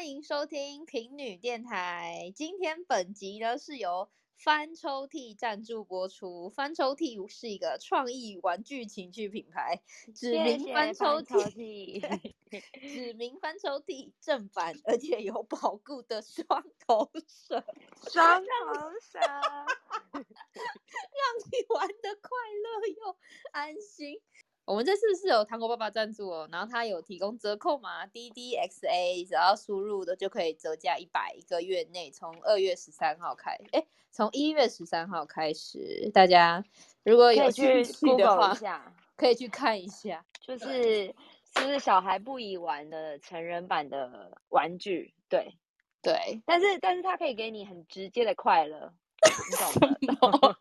欢迎收听平女电台。今天本集呢是由翻抽屉赞助播出。翻抽屉是一个创意玩具情趣品牌，指名翻抽屉，指名翻抽屉正版，而且有保固的双头绳，双头绳，让你玩的快乐又安心。我们这次是有糖果爸爸赞助哦，然后他有提供折扣码 D D X A，只要输入的就可以折价一百，一个月内从二月十三号开，哎，从一月十三号开始，大家如果有去趣的话，可以去看一下，就是是不是小孩不宜玩的成人版的玩具？对对，但是但是它可以给你很直接的快乐，你懂 吗？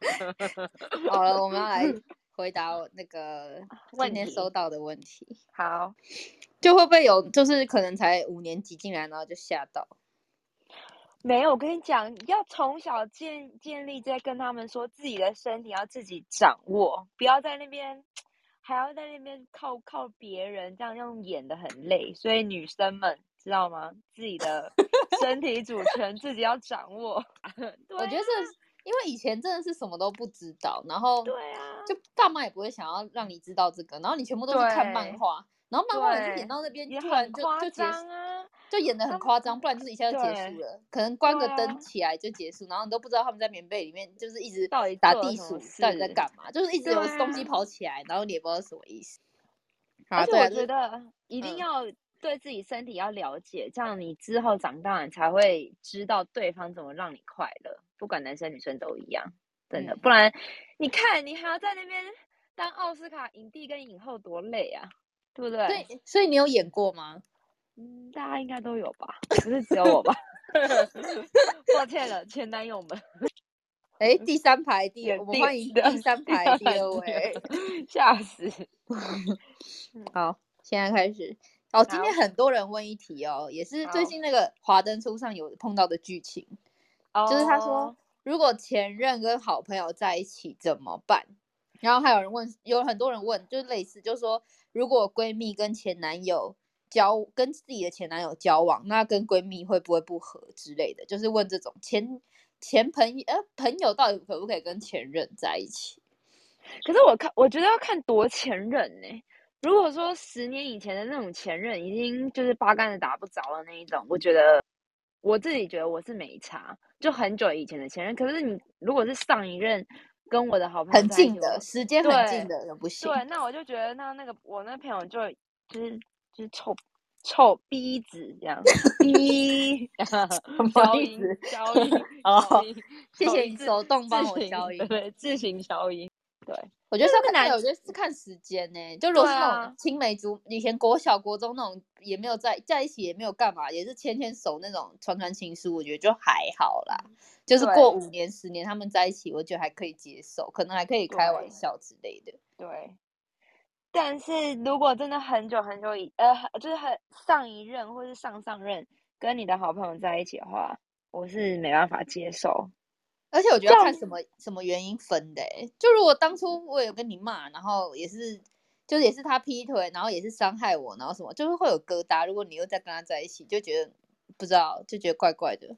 好了，我们要来。回答那个今天收到的问题，好，就会不会有，就是可能才五年级进来，然后就吓到？没有，我跟你讲，要从小建建立在跟他们说自己的身体要自己掌握，不要在那边还要在那边靠靠别人，这样用演的很累。所以女生们知道吗？自己的身体主权自己要掌握。我觉得这。因为以前真的是什么都不知道，然后对啊，就爸妈也不会想要让你知道这个，然后你全部都是看漫画，然后漫画也是演到那边突然就就结束，就演的很夸张，不然就是一下就结束了，可能关个灯起来就结束，然后你都不知道他们在棉被里面就是一直到底打地鼠，到底在干嘛，就是一直有东西跑起来，然后你也不知道什么意思。而且我觉得一定要。对自己身体要了解，这样你之后长大你才会知道对方怎么让你快乐，不管男生女生都一样，真的。不然你看你还要在那边当奥斯卡影帝跟影后多累啊，对不对？对，所以你有演过吗？嗯，大家应该都有吧，不是只有我吧？抱歉了，前男友们。哎，第三排第，我们欢迎第三排第二位，吓死。好，现在开始。哦，今天很多人问一题哦，也是最近那个华灯初上有碰到的剧情，就是他说如果前任跟好朋友在一起怎么办？然后还有人问，有很多人问，就类似，就是说如果闺蜜跟前男友交跟自己的前男友交往，那跟闺蜜会不会不和之类的？就是问这种前前朋友呃朋友到底可不可以跟前任在一起？可是我看我觉得要看多前任呢。如果说十年以前的那种前任已经就是八竿子打不着的那一种，我觉得我自己觉得我是没差，就很久以前的前任。可是你如果是上一任跟我的好朋友很近的时间很近的人不行。对，那我就觉得那那个我那朋友就就是就是臭臭逼子这样，逼 消音消音哦，谢谢你手动帮我消音，对，自行消音。对，我觉得是看，我觉得是看时间呢。就如果是那种青梅竹，以前国小、国中那种，也没有在在一起，也没有干嘛，也是牵牵手那种，传传情书，我觉得就还好啦。就是过五年、十年，他们在一起，我觉得还可以接受，可能还可以开玩笑之类的。对。但是如果真的很久很久以，呃，就是很上一任或是上上任跟你的好朋友在一起的话，我是没办法接受。而且我觉得看什么什么原因分的，就如果当初我有跟你骂，然后也是，就是也是他劈腿，然后也是伤害我，然后什么，就是会有疙瘩。如果你又再跟他在一起，就觉得不知道，就觉得怪怪的。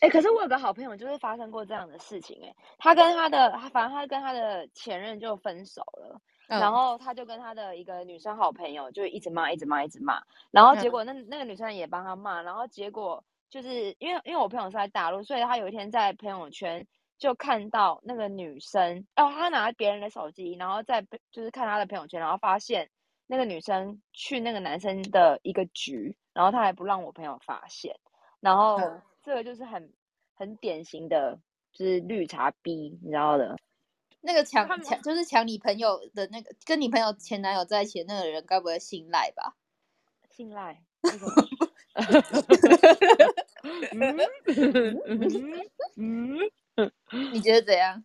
哎，可是我有个好朋友，就是发生过这样的事情，哎，他跟他的，反正他跟他的前任就分手了，然后他就跟他的一个女生好朋友就一直骂，一直骂，一直骂，然后结果那那个女生也帮他骂，然后结果。就是因为因为我朋友是在大陆，所以他有一天在朋友圈就看到那个女生，哦，他拿别人的手机，然后在就是看他的朋友圈，然后发现那个女生去那个男生的一个局，然后他还不让我朋友发现，然后这个就是很很典型的，就是绿茶逼，你知道的。那个抢抢就是抢你朋友的那个跟你朋友前男友在一起的那个人，该不会信赖吧？信赖。嗯嗯嗯，你觉得怎样？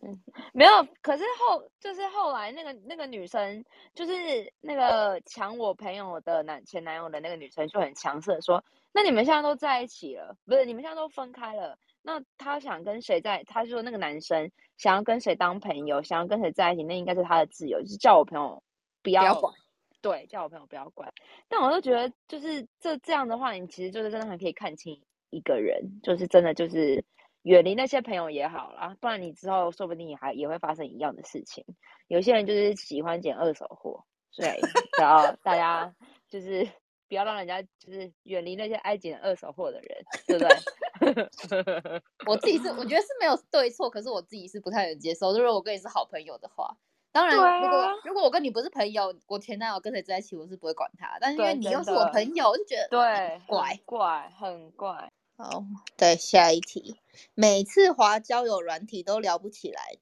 没有，可是后就是后来那个那个女生，就是那个抢我朋友的男前男友的那个女生，就很强势的说：“那你们现在都在一起了，不是？你们现在都分开了，那他想跟谁在？他说那个男生想要跟谁当朋友，想要跟谁在一起，那应该是他的自由，就是叫我朋友不要管。对，叫我朋友不要管。但我都觉得，就是这这样的话，你其实就是真的很可以看清一个人，就是真的就是远离那些朋友也好啦，不然你之后说不定也还也会发生一样的事情。有些人就是喜欢捡二手货，所以，然后大家就是不要让人家就是远离那些爱捡二手货的人，对不对？我自己是我觉得是没有对错，可是我自己是不太能接受。如果我跟你是好朋友的话。当然，如果如果我跟你不是朋友，我前男友跟谁在一起，我是不会管他。但是因为你又是我朋友，我就觉得对怪怪很怪。好，对，下一题。每次滑交友软体都聊不起来，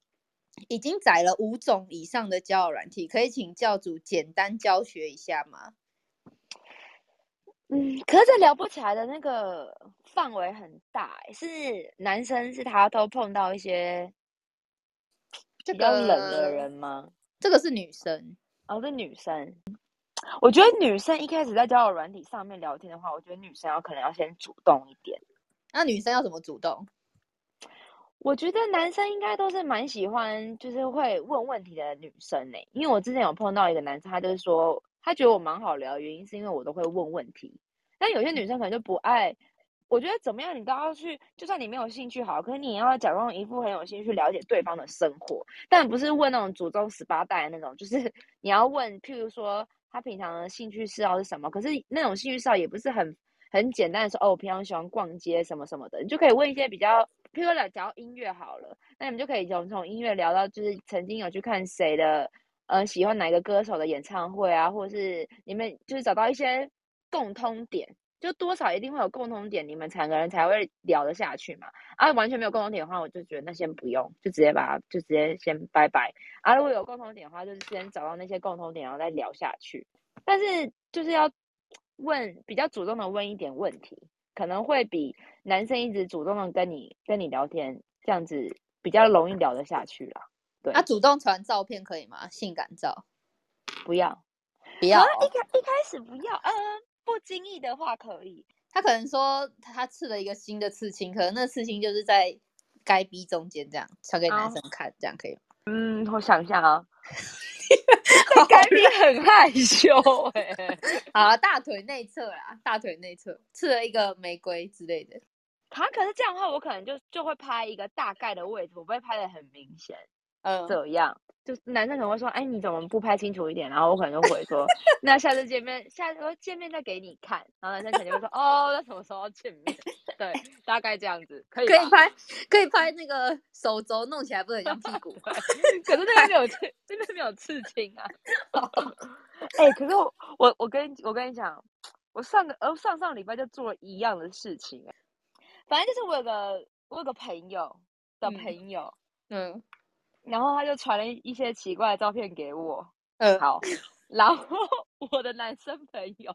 已经载了五种以上的交友软体，可以请教主简单教学一下吗？嗯，可是聊不起来的那个范围很大，是男生是他都碰到一些。比较冷的人吗？这个是女生哦，是女生。我觉得女生一开始在交友软体上面聊天的话，我觉得女生要可能要先主动一点。那女生要怎么主动？我觉得男生应该都是蛮喜欢，就是会问问题的女生呢。因为我之前有碰到一个男生，他就是说他觉得我蛮好聊，原因是因为我都会问问题。但有些女生可能就不爱。我觉得怎么样，你都要去，就算你没有兴趣好，可是你也要假装一副很有兴趣了解对方的生活，但不是问那种祖宗十八代那种，就是 你要问，譬如说他平常的兴趣嗜好是什么，可是那种兴趣嗜好也不是很很简单的说，哦，我平常喜欢逛街什么什么的，你就可以问一些比较，譬如说聊音乐好了，那你们就可以从从音乐聊到，就是曾经有去看谁的，呃，喜欢哪个歌手的演唱会啊，或者是你们就是找到一些共通点。就多少一定会有共同点，你们两个人才会聊得下去嘛。啊，完全没有共同点的话，我就觉得那先不用，就直接把它就直接先拜拜。啊，如果有共同点的话，就是先找到那些共同点，然后再聊下去。但是就是要问比较主动的问一点问题，可能会比男生一直主动的跟你跟你聊天这样子比较容易聊得下去啦。对，他主动传照片可以吗？性感照？不要，不要。一开一开始不要，嗯。不经意的话可以，他可能说他刺了一个新的刺青，可能那刺青就是在该逼中间这样传给男生看，这样可以吗？嗯，我想一下啊，该逼很害羞哎，好，大腿内侧啦，大腿内侧刺了一个玫瑰之类的。他可是这样的话，我可能就就会拍一个大概的位置，我不会拍的很明显，嗯，这样。就男生可能会说：“哎，你怎么不拍清楚一点？”然后我可能就回说：“那下次见面，下次见面再给你看。”然后男生肯定会说：“哦，那什么时候见面？”对，大概这样子可以。可以拍，可以拍那个手肘弄起来不很像屁股？可是那边没有刺，那边没有刺青啊。哎，可是我我我跟我跟你讲，我上个呃上上礼拜就做了一样的事情。哎，反正就是我有个我有个朋友的朋友，嗯。然后他就传了一些奇怪的照片给我，嗯，好，然后 我的男生朋友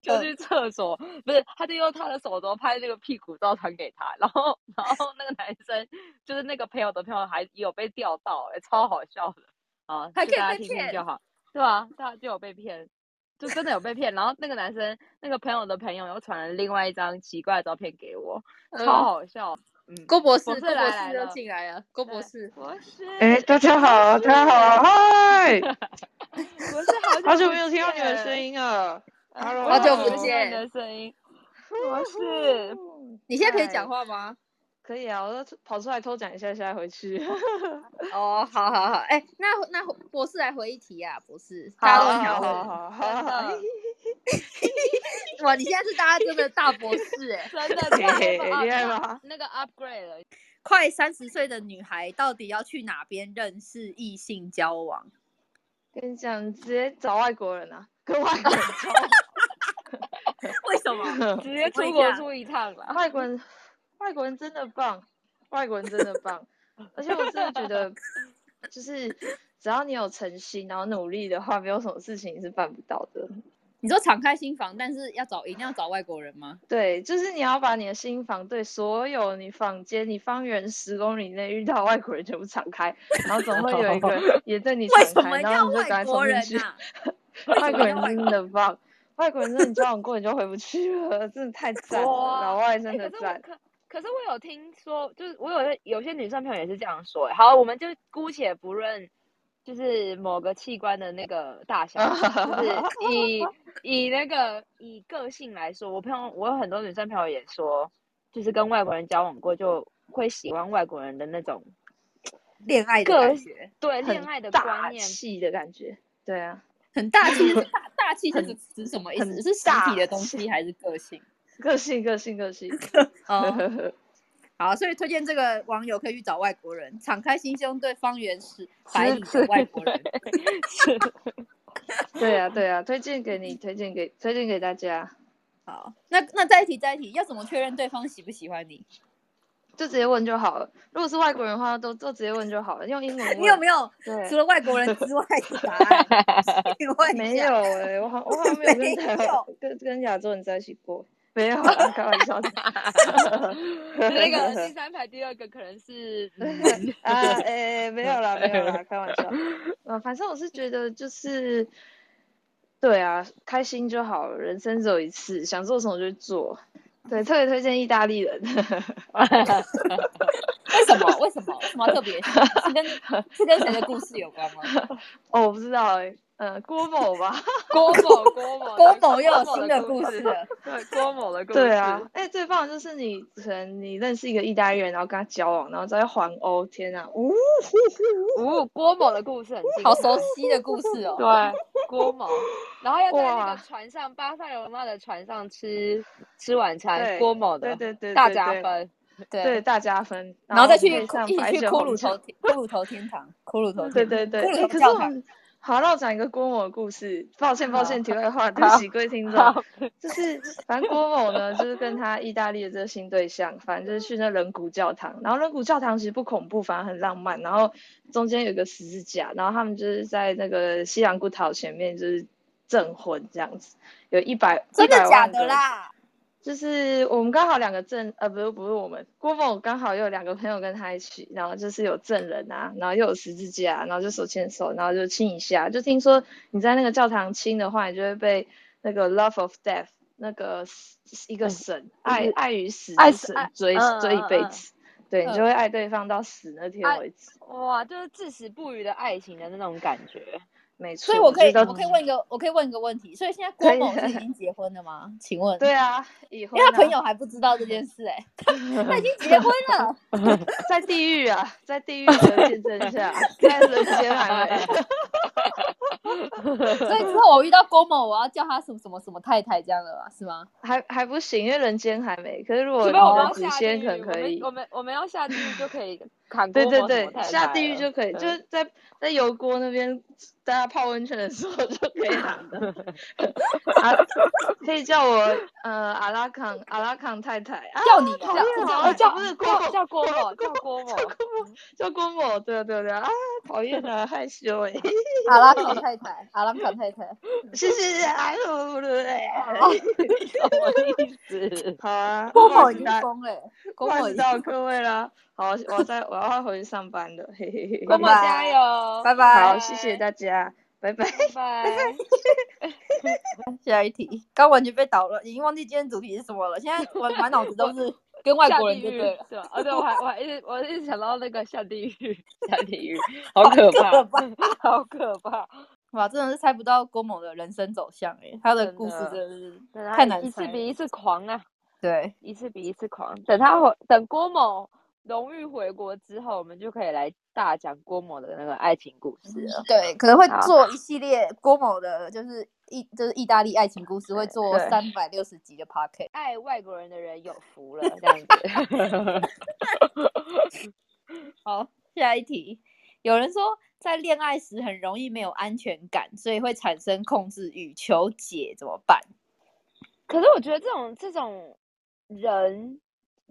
就去厕所，不是，他就用他的手镯拍那个屁股照传给他，然后，然后那个男生就是那个朋友的朋友还有被钓到，哎，超好笑的啊，还可以被骗就好，对吧？他就有被骗，就真的有被骗。然后那个男生那个朋友的朋友又传了另外一张奇怪的照片给我，超好笑。郭博士，郭博士又进来了。郭博士，博士，哎，大家好，大家好，嗨！博士，好久没有听到你的声音了。Hello，好久不见，你的声音。博士，你现在可以讲话吗？可以啊，我跑出来偷讲一下，现在回去。哦，好好好，哎，那那博士来回一题啊，博士，大家都好好好。哇，你现在是大家真的大博士哎，真的 厉害吗？那个 upgrade 了，快三十岁的女孩到底要去哪边认识异性交往？跟你讲，直接找外国人啊，跟外国人交往。为什么？直接出国出一趟了。外国人，外国人真的棒，外国人真的棒，而且我真的觉得，就是只要你有诚心，然后努力的话，没有什么事情是办不到的。你说敞开心房，但是要找一定要找外国人吗？对，就是你要把你的心房对所有你房间、你方圆十公里内遇到外国人全部敞开，然后总会有一个 也对你敞开，然后你就赶紧冲进去。外国人真的棒，外国人真的交往过你就回不去了，真的太 赞了，老外真的赞。可可是我有听说，就是我有有些女生朋友也是这样说。好，我们就姑且不论。就是某个器官的那个大小，就是以 以那个以个性来说，我朋友我有很多女生朋友也说，就是跟外国人交往过，就会喜欢外国人的那种恋爱的感觉，对恋爱的观念气的感觉，对啊，很大气，大大气是指什么意思？是实体的东西还是个性？个性，个性，个性。好，所以推荐这个网友可以去找外国人，敞开心胸对方圆十百里的外国人。对啊，对啊，推荐给你，推荐给推荐给大家。好，那那再一题，再一题，要怎么确认对方喜不喜欢你？就直接问就好了。如果是外国人的话，都都直接问就好了，用英文。你有没有？对，除了外国人之外的答案？没有哎，我好我好像没有跟台湾跟跟亚洲人在一起过。没有，开玩笑的。那个 第三排第二个可能是啊，哎，没有啦，没有啦，开玩笑。呃，反正我是觉得就是，对啊，开心就好，人生只有一次，想做什么就做。对，特别推荐意大利人。为什么？为什么？什么特别？是跟是跟谁的故事有关吗？哦，我不知道哎。嗯，郭某吧，郭某，郭某，郭某又有新的故事了。对，郭某的故事。对啊，哎，最棒的就是你可能你认识一个意大利人，然后跟他交往，然后再环欧，天啊，呜 呜，郭某的故事很好熟悉的故事哦。对，郭某，然后要在那个船上，巴塞罗那的船上吃吃晚餐，郭某的，对对对，大加分，对大加分，然后再去一起去骷髅头骷髅头天堂，骷髅头，对对对，骷髅教堂。好，那我讲一个郭某的故事。抱歉，抱歉，题外话，对不起各位听众。就是反正郭某呢，就是跟他意大利的这个新对象，反正就是去那人骨教堂。然后人骨教堂其实不恐怖，反而很浪漫。然后中间有个十字架，然后他们就是在那个西洋古塔前面就是证婚这样子，有一百真的假的啦？就是我们刚好两个证，呃，不是不是我们郭某刚好有两个朋友跟他一起，然后就是有证人啊，然后又有十字架，然后就手牵手，然后就亲一下。就听说你在那个教堂亲的话，你就会被那个 love of death 那个一个神爱爱与死爱神追追一辈子，对你就会爱对方到死那天为止。哇，就是至死不渝的爱情的那种感觉。没错，所以我可以，我可以问一个，我可以问一个问题。所以现在郭某是已经结婚了吗？请问？对啊，因为他朋友还不知道这件事，哎，他已经结婚了，在地狱啊，在地狱的见证下，在人间还没。所以之后我遇到郭某，我要叫他什么什么什么太太这样的吧？是吗？还还不行，因为人间还没。可是如果我们祖先可能可以，我们我们要下地狱就可以砍对对对，下地狱就可以，就是在在油锅那边。大家泡温泉的时候就可以喊的，可以叫我呃阿拉康阿拉康太太，叫你叫叫不是郭叫郭某叫郭某叫郭某，对对对啊，讨厌啊害羞 哎，阿拉康太太 阿拉康太太，谢谢哎呦对对对，什么意思？好啊，郭某已经疯了，郭某到各位了。好，我在我要回去上班了，嘿嘿嘿。郭某加油，拜拜。好，谢谢大家，拜拜拜拜。下一题，刚完全被倒了，已经忘记今天主题是什么了。现在我满脑子都是跟外国人对对了，是吧？而且我还我还一直我一直想到那个下地狱，下地狱，好可怕，好可怕。哇，真的是猜不到郭某的人生走向哎，他的故事真的是太难一次比一次狂啊！对，一次比一次狂。等他等郭某。荣誉回国之后，我们就可以来大讲郭某的那个爱情故事了。对，可能会做一系列郭某的，就是意就是意大利爱情故事，会做三百六十集的 p o c k e t 爱外国人的人有福了，这样子。好，下一题。有人说，在恋爱时很容易没有安全感，所以会产生控制欲，求解怎么办？可是我觉得这种这种人。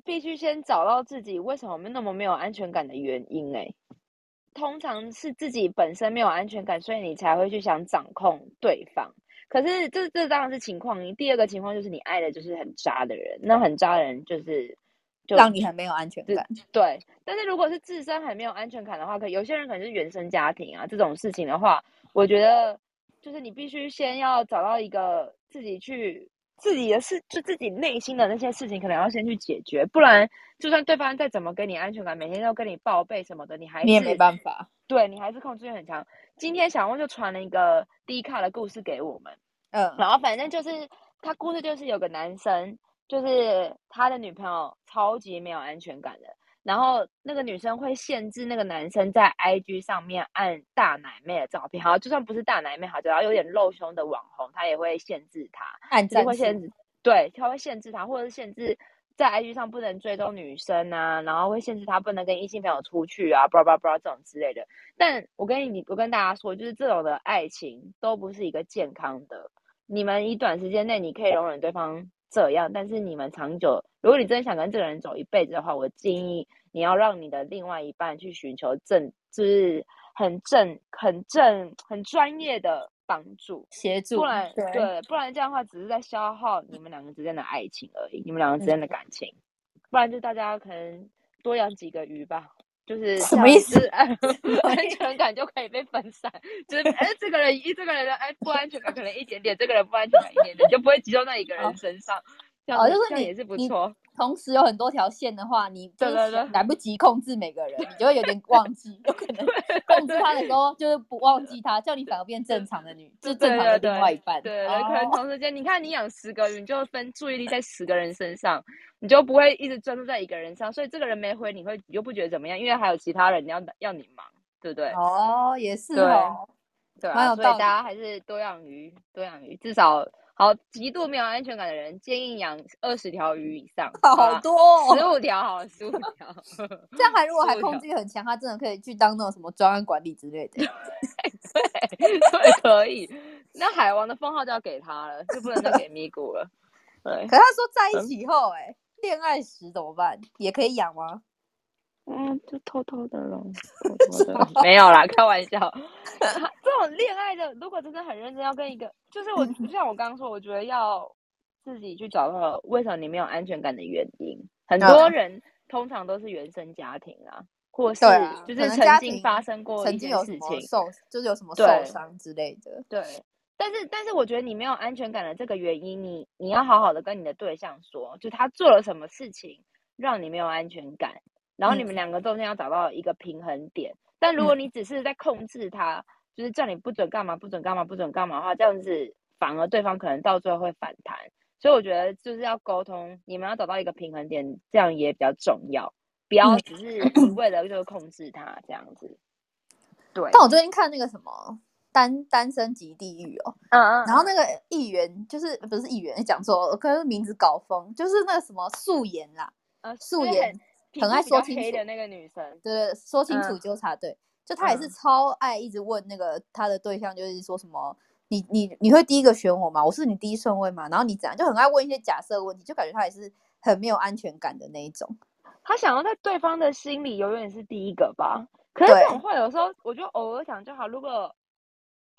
必须先找到自己为什么那么没有安全感的原因。哎，通常是自己本身没有安全感，所以你才会去想掌控对方。可是这这当然是情况一。第二个情况就是你爱的就是很渣的人，那很渣的人就是就让你很没有安全感。对，但是如果是自身很没有安全感的话，可有些人可能是原生家庭啊这种事情的话，我觉得就是你必须先要找到一个自己去。自己的事，就自己内心的那些事情，可能要先去解决，不然就算对方再怎么给你安全感，每天都跟你报备什么的，你还你也没办法。对你还是控制欲很强。今天小翁就传了一个低卡的故事给我们，嗯，然后反正就是他故事就是有个男生，就是他的女朋友超级没有安全感的，然后那个女生会限制那个男生在 IG 上面按大奶妹的照片，好，就算不是大奶妹，好，只要有点露胸的网红，他也会限制他，按赞会限制，对，他会限制他，或者是限制。在 IG 上不能追踪女生啊，然后会限制他不能跟异性朋友出去啊，巴拉巴拉这种之类的。但我跟你，我跟大家说，就是这种的爱情都不是一个健康的。你们以短时间内你可以容忍对方这样，但是你们长久，如果你真的想跟这个人走一辈子的话，我建议你要让你的另外一半去寻求正，就是很正、很正、很专业的。帮助协助，不然对，不然这样的话只是在消耗你们两个之间的爱情而已，你们两个之间的感情。不然就大家可能多养几个鱼吧，就是什么意思？安全感就可以被分散，就是哎，这个人一这个人的哎不安全感可能一点点，这个人不安全感一点点，就不会集中在一个人身上。哦，就是你也是不错。同时有很多条线的话，你就是来不及控制每个人，你就会有点忘记，有可能控制他的时候就是不忘记他，叫你反而变正常的女，就正常的另外一半。对对，可能同时间，你看你养十个鱼，你就分注意力在十个人身上，你就不会一直专注在一个人上，所以这个人没回，你会你就不觉得怎么样，因为还有其他人要要你忙，对不对？哦，也是哦，对啊，所以大家还是多养鱼，多养鱼，至少。好，极度没有安全感的人建议养二十条鱼以上，好多，十五条好，十五条。这样还如果还控制欲很强，他真的可以去当那种什么专案管理之类的。对 对，可以。那海王的封号就要给他了，就不能再给咪咕了。对。可他说在一起后，哎，恋爱时怎么办？也可以养吗？嗯，就偷偷的咯，偷偷的。没有啦，开玩笑。这种恋爱的，如果真的很认真，要跟一个，就是我，就像我刚刚说，我觉得要自己去找到为什么你没有安全感的原因。很多人通常都是原生家庭啊，或是就是曾经发生过曾经有事情受，就是有什么受伤之类的。对，但是但是我觉得你没有安全感的这个原因，你你要好好的跟你的对象说，就他做了什么事情让你没有安全感。然后你们两个中间要找到一个平衡点，但如果你只是在控制他，就是叫你不准干嘛、不准干嘛、不准干嘛的话，这样子反而对方可能到最后会反弹。所以我觉得就是要沟通，你们要找到一个平衡点，这样也比较重要。不要只是为了就是控制他这样子。对。但我最近看那个什么单单身级地狱哦，嗯嗯，然后那个议员就是不是议员讲错，可能名字搞疯，就是那个什么素颜啦，呃，素颜。很爱说清楚的那个女生，对，说清楚纠察队，就他也是超爱一直问那个他的对象，就是说什么你你你会第一个选我吗？我是你第一顺位吗？然后你怎样，就很爱问一些假设问题，就感觉他也是很没有安全感的那一种。他想要在对方的心里永远是第一个吧？可是这种话有时候我就偶尔想就好，如果。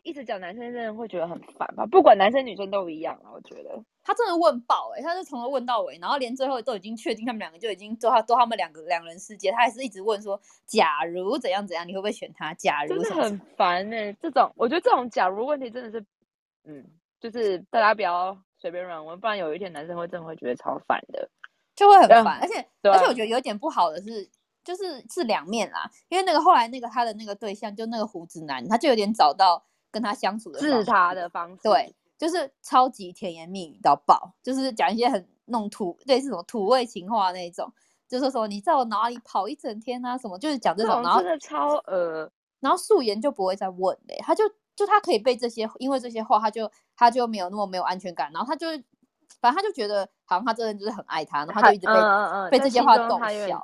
一直讲男生真的会觉得很烦吧？不管男生女生都一样啊，我觉得他真的问爆哎，他是从头问到尾，然后连最后都已经确定他们两个就已经做他做他们两个两人世界，他还是一直问说，假如怎样怎样，你会不会选他？假如真的很烦哎，这种我觉得这种假如问题真的是，嗯，就是大家不要随便乱问，不然有一天男生会真的会觉得超烦的，就会很烦，而且而且我觉得有点不好的是，就是是两面啦，因为那个后来那个他的那个对象就那个胡子男，他就有点找到。跟他相处的治他的方式，对，就是超级甜言蜜语到爆，就是讲一些很弄土，类似什么土味情话那种，就是说你在我脑里跑一整天啊什么，就是讲这种，然后真的超呃，然后素颜就不会再问嘞，他就就他可以被这些，因为这些话，他就他就没有那么没有安全感，然后他就反正他就觉得好像他真的就是很爱他，然后他就一直被被这些话逗笑。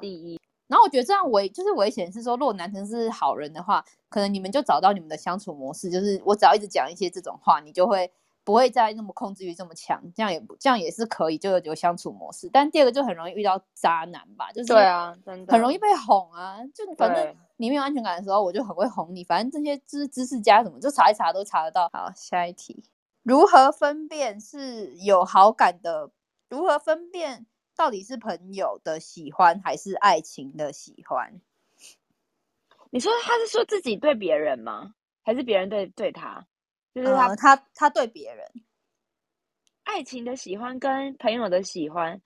然后我觉得这样危就是危险，是说如果男生是好人的话，可能你们就找到你们的相处模式，就是我只要一直讲一些这种话，你就会不会再那么控制欲这么强，这样也这样也是可以，就有相处模式。但第二个就很容易遇到渣男吧，就是对啊，真的很容易被哄啊，就反正你没有安全感的时候，我就很会哄你。反正这些知知识家什么，就查一查都查得到。好，下一题，如何分辨是有好感的？如何分辨？到底是朋友的喜欢还是爱情的喜欢？你说他是说自己对别人吗？还是别人对对他？就是他他他对别人，爱情的喜欢跟朋友的喜欢，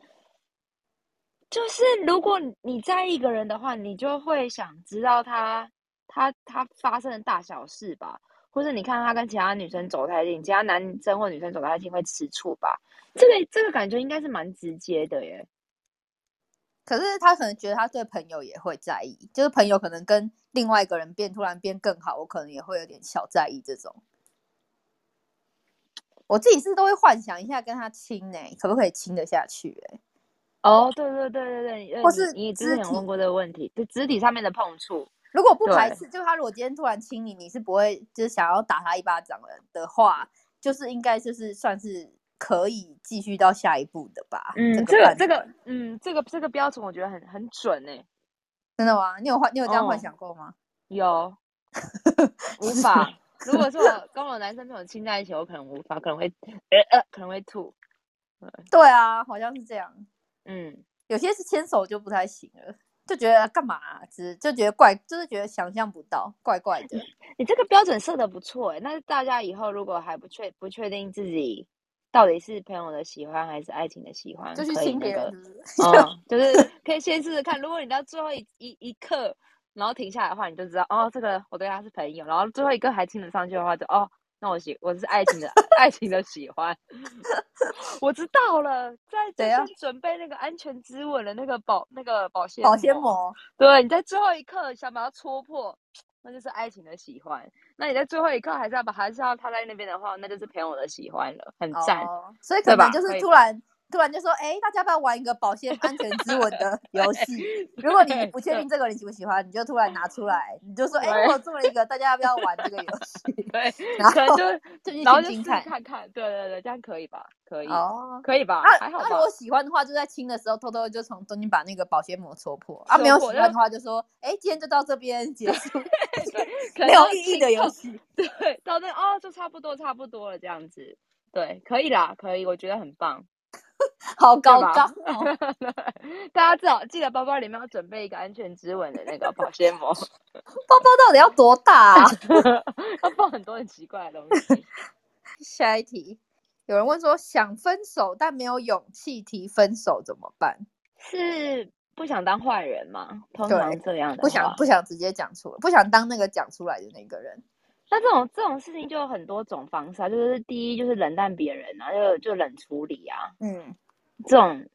就是如果你在一个人的话，你就会想知道他他他发生的大小事吧，或者你看他跟其他女生走太近，其他男生或女生走太近会吃醋吧？这个这个感觉应该是蛮直接的耶。可是他可能觉得他对朋友也会在意，就是朋友可能跟另外一个人变突然变更好，我可能也会有点小在意这种。我自己是都会幻想一下跟他亲呢，可不可以亲得下去？哎，哦，对对对对对，或是你之前问过这个问题，就肢体上面的碰触，如果不排斥，就他如果今天突然亲你，你是不会就是想要打他一巴掌的的话，就是应该就是算是可以继续到下一步的吧？嗯，这个这个，嗯，这个这个标准我觉得很很准哎，真的吗？你有幻你有这样幻想过吗？有，无法。如果说我跟我男生朋友亲在一起，我可能无法，可能会呃呃，可能会吐。对啊，好像是这样。嗯，有些是牵手就不太行了，就觉得干嘛？只就觉得怪，就是觉得想象不到，怪怪的。你这个标准设的不错哎，那大家以后如果还不确不确定自己到底是朋友的喜欢还是爱情的喜欢，就是亲别人。嗯，就是可以先试试看。如果你到最后一一一刻。然后停下来的话，你就知道哦，这个我对他是朋友。然后最后一个还亲得上去的话，就哦，那我喜我是爱情的爱情的喜欢。我知道了，在先准备那个安全之吻的那个保那个保鲜保鲜膜。对，你在最后一刻想把它戳破，那就是爱情的喜欢。那你在最后一刻还是要把还是要他在那边的话，那就是朋友的喜欢了，很赞。所以可能就是突然。突然就说：“哎，大家要不要玩一个保鲜安全之吻的 游戏。如果你不确定这个人喜不喜欢，你就突然拿出来，你就说：哎，我做了一个，大家要不要玩这个游戏？对，然后就然后就看看看，对对对，这样可以吧？可以哦，可以吧？还好吧？如果喜欢的话，就在亲的时候偷偷就从中间把那个保鲜膜戳破。啊，没有喜欢的话，就说：哎，今天就到这边结束，没有意义的游戏。对，到那哦，就差不多差不多了，这样子。对，可以啦，可以，我觉得很棒。” 好高高，大家至少记得包包里面要准备一个安全之吻的那个保鲜膜。包包到底要多大？要放很多很奇怪的东西。下一题，有人问说想分手但没有勇气提分手怎么办？是不想当坏人吗？通常这样的，不想不想直接讲出来，不想当那个讲出来的那个人。那这种这种事情就有很多种方式啊，就是第一就是冷淡别人啊，就就冷处理啊，嗯，这种，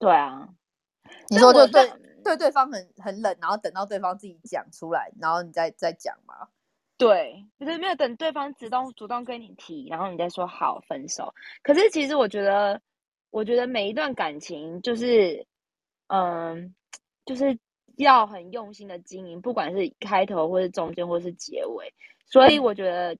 对啊，你说就对对对方很很冷，然后等到对方自己讲出来，然后你再再讲嘛，对，就是没有等对方主动主动跟你提，然后你再说好分手。可是其实我觉得，我觉得每一段感情就是，嗯，就是要很用心的经营，不管是开头或是中间或是结尾。所以我觉得，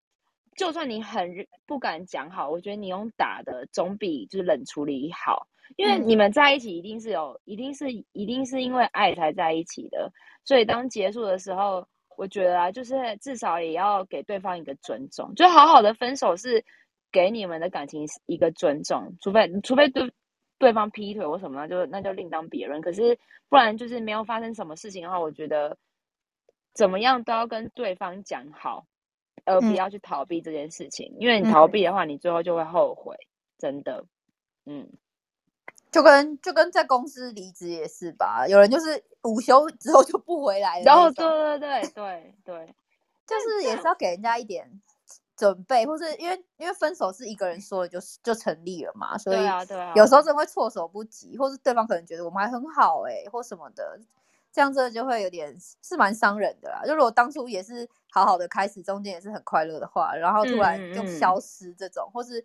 就算你很不敢讲好，我觉得你用打的总比就是冷处理好。因为你们在一起一定是有，一定是一定是因为爱才在一起的。所以当结束的时候，我觉得啊，就是至少也要给对方一个尊重，就好好的分手是给你们的感情一个尊重。除非除非对对方劈腿或什么，就那就另当别论。可是不然就是没有发生什么事情的话，我觉得怎么样都要跟对方讲好。而不要去逃避这件事情，因为你逃避的话，你最后就会后悔，真的。嗯，就跟就跟在公司离职也是吧，有人就是午休之后就不回来了。然后，对对对对对，就是也是要给人家一点准备，或是因为因为分手是一个人说的，就就成立了嘛，所以有时候真会措手不及，或是对方可能觉得我们还很好哎，或什么的。这样子就会有点是蛮伤人的啦。就如果当初也是好好的开始，中间也是很快乐的话，然后突然就消失这种，或是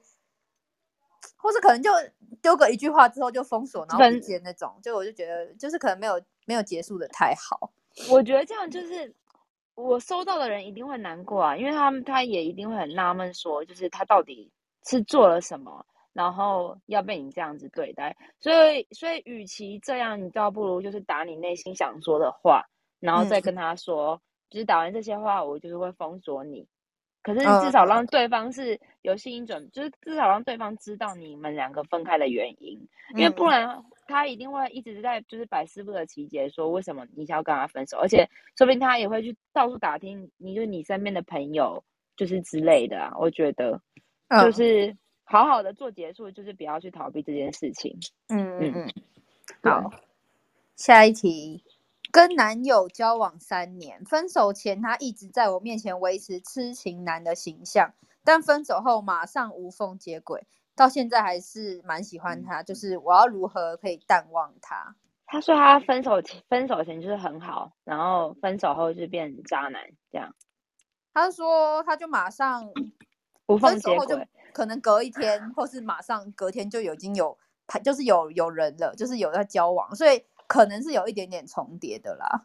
或是可能就丢个一句话之后就封锁，然后不见那种，就我就觉得就是可能没有没有结束的太好。我觉得这样就是我收到的人一定会难过啊，因为他们他也一定会很纳闷，说就是他到底是做了什么。然后要被你这样子对待，所以所以与其这样，你倒不如就是打你内心想说的话，然后再跟他说，就是打完这些话，我就是会封锁你。可是至少让对方是有心准，就是至少让对方知道你们两个分开的原因，因为不然他一定会一直在就是百思不得其解，说为什么你想要跟他分手，而且说不定他也会去到处打听，你就你身边的朋友就是之类的啊。我觉得就是。好好的做结束，就是不要去逃避这件事情。嗯嗯嗯，好，下一题，跟男友交往三年，分手前他一直在我面前维持痴情男的形象，但分手后马上无缝接轨，到现在还是蛮喜欢他。就是我要如何可以淡忘他？他说他分手前分手前就是很好，然后分手后就变渣男这样。他说他就马上无缝接轨，可能隔一天或是马上隔天就已经有他，就是有有人了，就是有在交往，所以。可能是有一点点重叠的啦，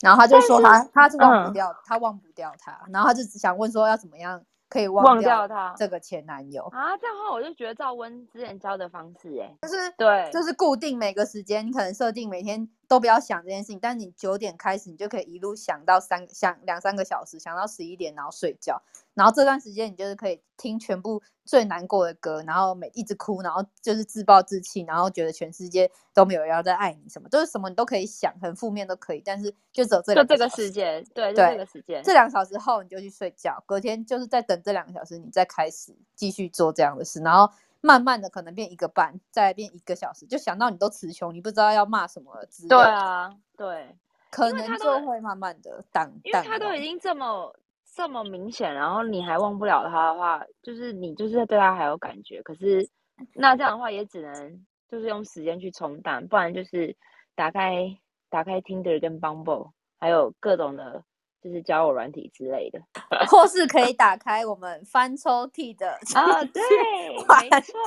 然后他就说他他是忘不掉，他忘不掉他，然后他就只想问说要怎么样可以忘掉他这个前男友啊？这样的话我就觉得赵温之前教的方式，哎，就是对，就是固定每个时间，你可能设定每天。都不要想这件事情，但你九点开始，你就可以一路想到三想两三个小时，想到十一点，然后睡觉。然后这段时间你就是可以听全部最难过的歌，然后每一直哭，然后就是自暴自弃，然后觉得全世界都没有人要再爱你什么，就是什么你都可以想，很负面都可以。但是就只有这就这个时间，对，就这个时间，这两小时后你就去睡觉，隔天就是在等这两个小时，你再开始继续做这样的事，然后。慢慢的可能变一个半，再变一个小时，就想到你都词穷，你不知道要骂什么之类。对啊，对，可能就会慢慢的淡。因为他都已经这么这么明显，然后你还忘不了他的话，就是你就是对他还有感觉。可是那这样的话也只能就是用时间去冲淡，不然就是打开打开 Tinder 跟 Bumble，还有各种的。就是交友软体之类的，或是可以打开我们翻抽屉的啊，对，没错，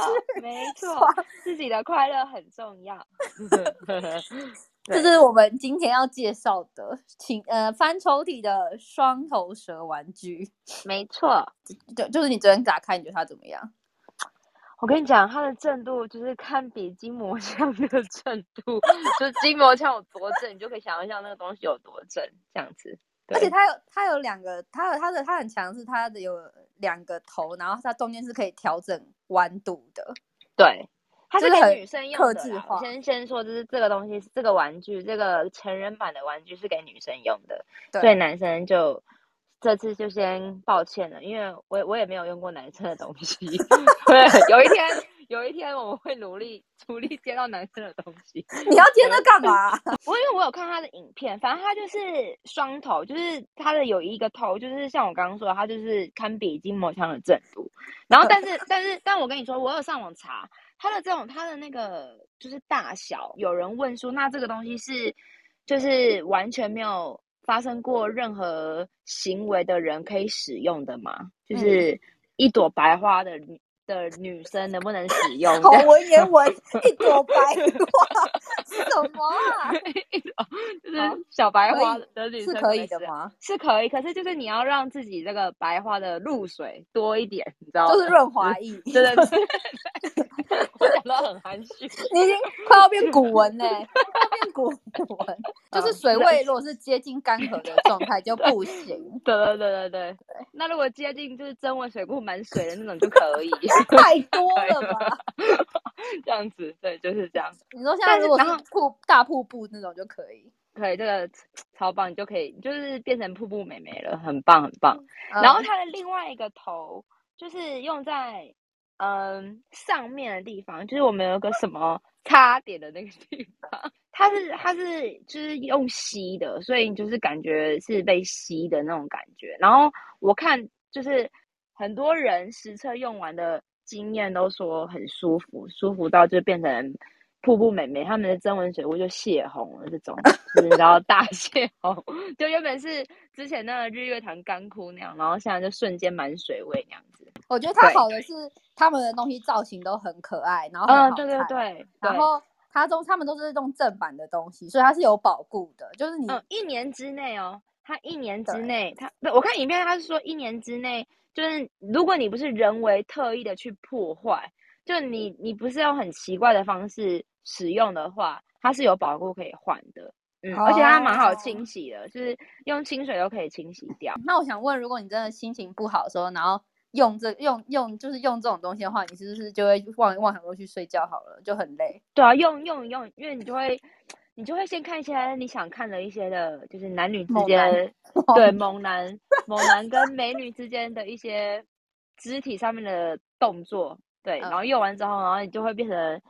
没错，自己的快乐很重要。这是我们今天要介绍的，请呃翻抽屉的双头蛇玩具，没错，就就是你昨天打开，你觉得它怎么样？我跟你讲，它的震度就是堪比筋膜枪的震度，就是筋膜枪有多震，你就可以想象一下那个东西有多震，这样子。而且它有它有两个，它的它的它很强，是它的有两个头，然后它中间是可以调整弯度的。对，它是给女生用的。先先说，就是这个东西，这个玩具，这个成人版的玩具是给女生用的，所以男生就这次就先抱歉了，因为我我也没有用过男生的东西。对，有一天。有一天我们会努力努力接到男生的东西。你要接那干嘛？我因为我有看他的影片，反正他就是双头，就是他的有一个头，就是像我刚刚说的，他就是堪比筋膜枪的正度。然后，但是但是但我跟你说，我有上网查他的这种他的那个就是大小。有人问说，那这个东西是就是完全没有发生过任何行为的人可以使用的吗？就是一朵白花的。的女生能不能使 用？好文言文，一朵白花，什么啊？就是小白花的女生是可以的吗？是可以，可是就是你要让自己这个白花的露水多一点，你知道吗？就是润滑 液，对对对。我讲的很含蓄，你已经快要变古文嘞，快要变古文，就是水位如果是接近干涸的状态就不行。对对对对对。那如果接近就是真文水库满水的那种就可以。太多了吧？这样子，对，就是这样。你说现在如果是瀑大瀑布那种就可以，可以，这个超棒，你就可以就是变成瀑布美眉了，很棒很棒。然后它的另外一个头就是用在嗯上面的地方，就是我们有个什么插点的那个地方，它是它是就是用吸的，所以就是感觉是被吸的那种感觉。然后我看就是。很多人实测用完的经验都说很舒服，舒服到就变成瀑布美眉，他们的增温水库就泄洪了，这种 知道大泄洪，就原本是之前那个日月潭干枯那样，然后现在就瞬间满水位那样子。我觉得它好的是他们的东西造型都很可爱，然后嗯，对对对，然后它都他们都是用正版的东西，所以它是有保固的，就是你一年之内哦，它一年之内，它我看影片它是说一年之内。就是如果你不是人为特意的去破坏，就你你不是用很奇怪的方式使用的话，它是有保护可以换的，嗯，而且它蛮好清洗的，就是用清水都可以清洗掉。那我想问，如果你真的心情不好的时候，然后用这用用就是用这种东西的话，你是不是就会忘忘很多去睡觉好了，就很累？对啊，用用用，因为你就会。你就会先看一些你想看的一些的，就是男女之间，对猛男、猛男跟美女之间的一些肢体上面的动作，对，然后用完之后，然后你就会变成，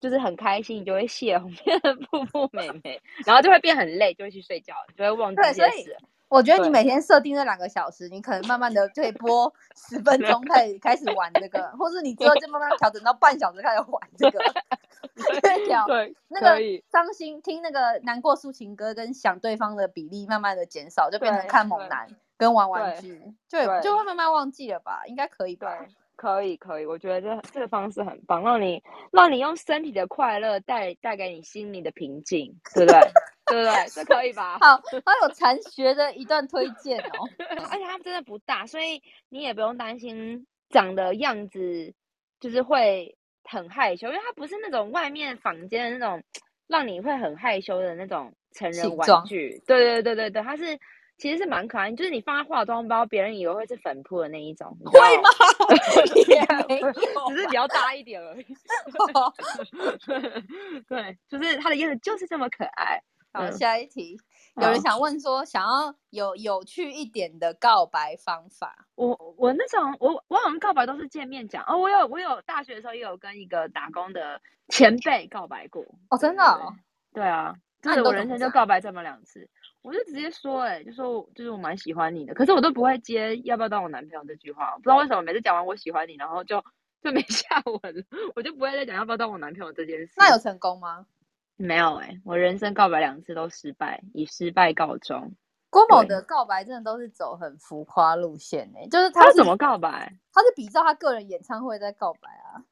就是很开心，你就会泄红，变成瀑布美眉，然后就会变很累，就会去睡觉，就会忘记这些事。我觉得你每天设定那两个小时，你可能慢慢的就可以播十分钟，开始开始玩这个，或是你之后就慢慢调整到半小时开始玩这个。对，那个伤心听那个难过抒情歌跟想对方的比例慢慢的减少，就变成看猛男跟玩玩具，就就会慢慢忘记了吧？应该可以吧？可以可以，我觉得这这个方式很棒，让你让你用身体的快乐带带给你心里的平静，对不对？对不对？这可以吧？好，好有禅学的一段推荐哦。而且它真的不大，所以你也不用担心长的样子就是会很害羞，因为它不是那种外面房间的那种让你会很害羞的那种成人玩具。对对对对对，它是。其实是蛮可爱，就是你放在化妆包，别人以为会是粉扑的那一种，会吗？只是比较大一点而已。对，就是它的样子就是这么可爱。好，下一题，有人想问说，想要有有趣一点的告白方法。我我那种我我好像告白都是见面讲哦，我有我有大学的时候也有跟一个打工的前辈告白过。哦，真的？对啊，就是我人生就告白这么两次。我就直接说，哎，就说就是我蛮喜欢你的，可是我都不会接要不要当我男朋友这句话，不知道为什么每次讲完我喜欢你，然后就就没 下文，我就不会再讲要不要当我男朋友这件事。那有成功吗？没有哎，我人生告白两次都失败，以失败告终。郭某的告白真的都是走很浮夸路线哎，就是他怎么告白？他是比照他个人演唱会在告白啊。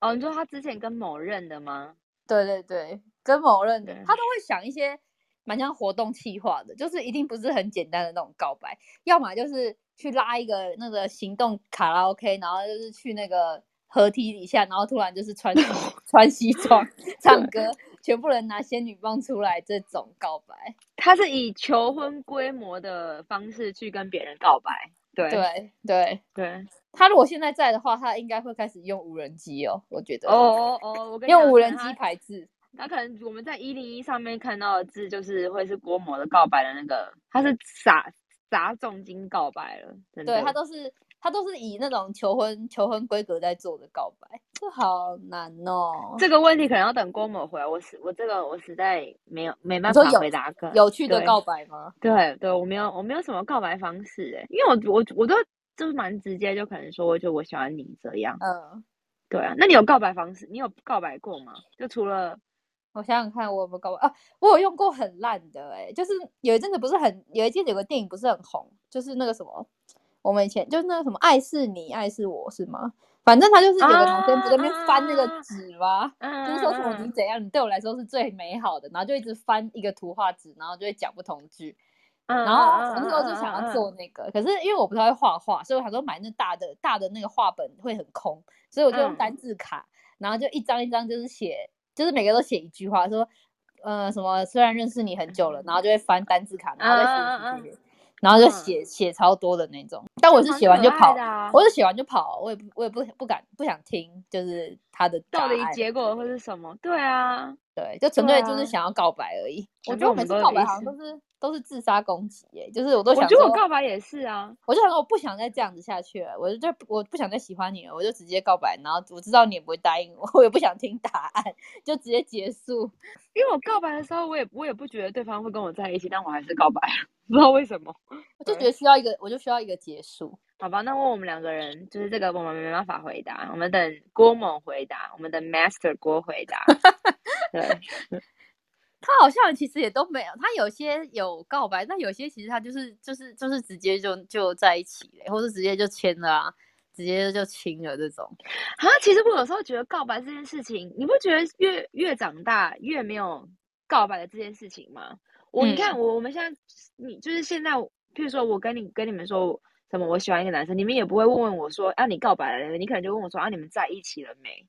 哦，你说他之前跟某任的吗？对对对，跟某任的，他都会想一些。蛮像活动企划的，就是一定不是很简单的那种告白，要么就是去拉一个那个行动卡拉 OK，然后就是去那个河堤底下，然后突然就是穿 穿西装唱歌，全部人拿仙女棒出来，这种告白，他是以求婚规模的方式去跟别人告白，对对对对，他如果现在在的话，他应该会开始用无人机哦，我觉得哦哦哦，我用无人机排字。那可能我们在一零一上面看到的字，就是会是郭某的告白的那个，他是砸砸重金告白了，对他都是他都是以那种求婚求婚规格在做的告白，这好难哦。这个问题可能要等郭某回来，我实我这个我实在没有没办法回答个有趣的告白吗？对对，我没有我没有什么告白方式哎，因为我我我都就是蛮直接，就可能说就我喜欢你这样，嗯，对啊，那你有告白方式？你有告白过吗？就除了。我想想看，我有没有搞过啊？我有用过很烂的，哎，就是有一阵子不是很，有一阵有个电影不是很红，就是那个什么，我们以前就是那个什么，爱是你，爱是我是吗？反正他就是有个男生不在那边翻那个纸吗？就是说什么你怎样，你对我来说是最美好的，然后就一直翻一个图画纸，然后就会讲不同句。然后我那时候就想要做那个，可是因为我不太会画画，所以我想说买那大的大的那个画本会很空，所以我就用单字卡，然后就一张一张就是写。就是每个都写一句话，说，呃，什么？虽然认识你很久了，然后就会翻单字卡，然后再写然后就写写超多的那种。但我是写完就跑，我是写完就跑，我也不我也不不敢不想听，就是他的到底结果会是什么？对啊，对，就纯粹就是想要告白而已。我觉得我每次告白好像都是。都是自杀攻击耶，就是我都想，我觉得我告白也是啊，我就想说我不想再这样子下去了，我就我不想再喜欢你了，我就直接告白，然后我知道你也不会答应我，我也不想听答案，就直接结束。因为我告白的时候，我也我也不觉得对方会跟我在一起，但我还是告白了，不知道为什么，我就觉得需要一个，我就需要一个结束。好吧，那问我们两个人，就是这个我们没办法回答，我们等郭某回答，我们等 Master 郭回答，对。他好像其实也都没有，他有些有告白，但有些其实他就是就是就是直接就就在一起了，或者直接就签了啊，直接就亲了这种。啊，其实我有时候觉得告白这件事情，你不觉得越越长大越没有告白的这件事情吗？我你看我我们现在你就是现在，譬如说我跟你跟你们说什么，我喜欢一个男生，你们也不会问问我说啊你告白了，你可能就问我说啊你们在一起了没？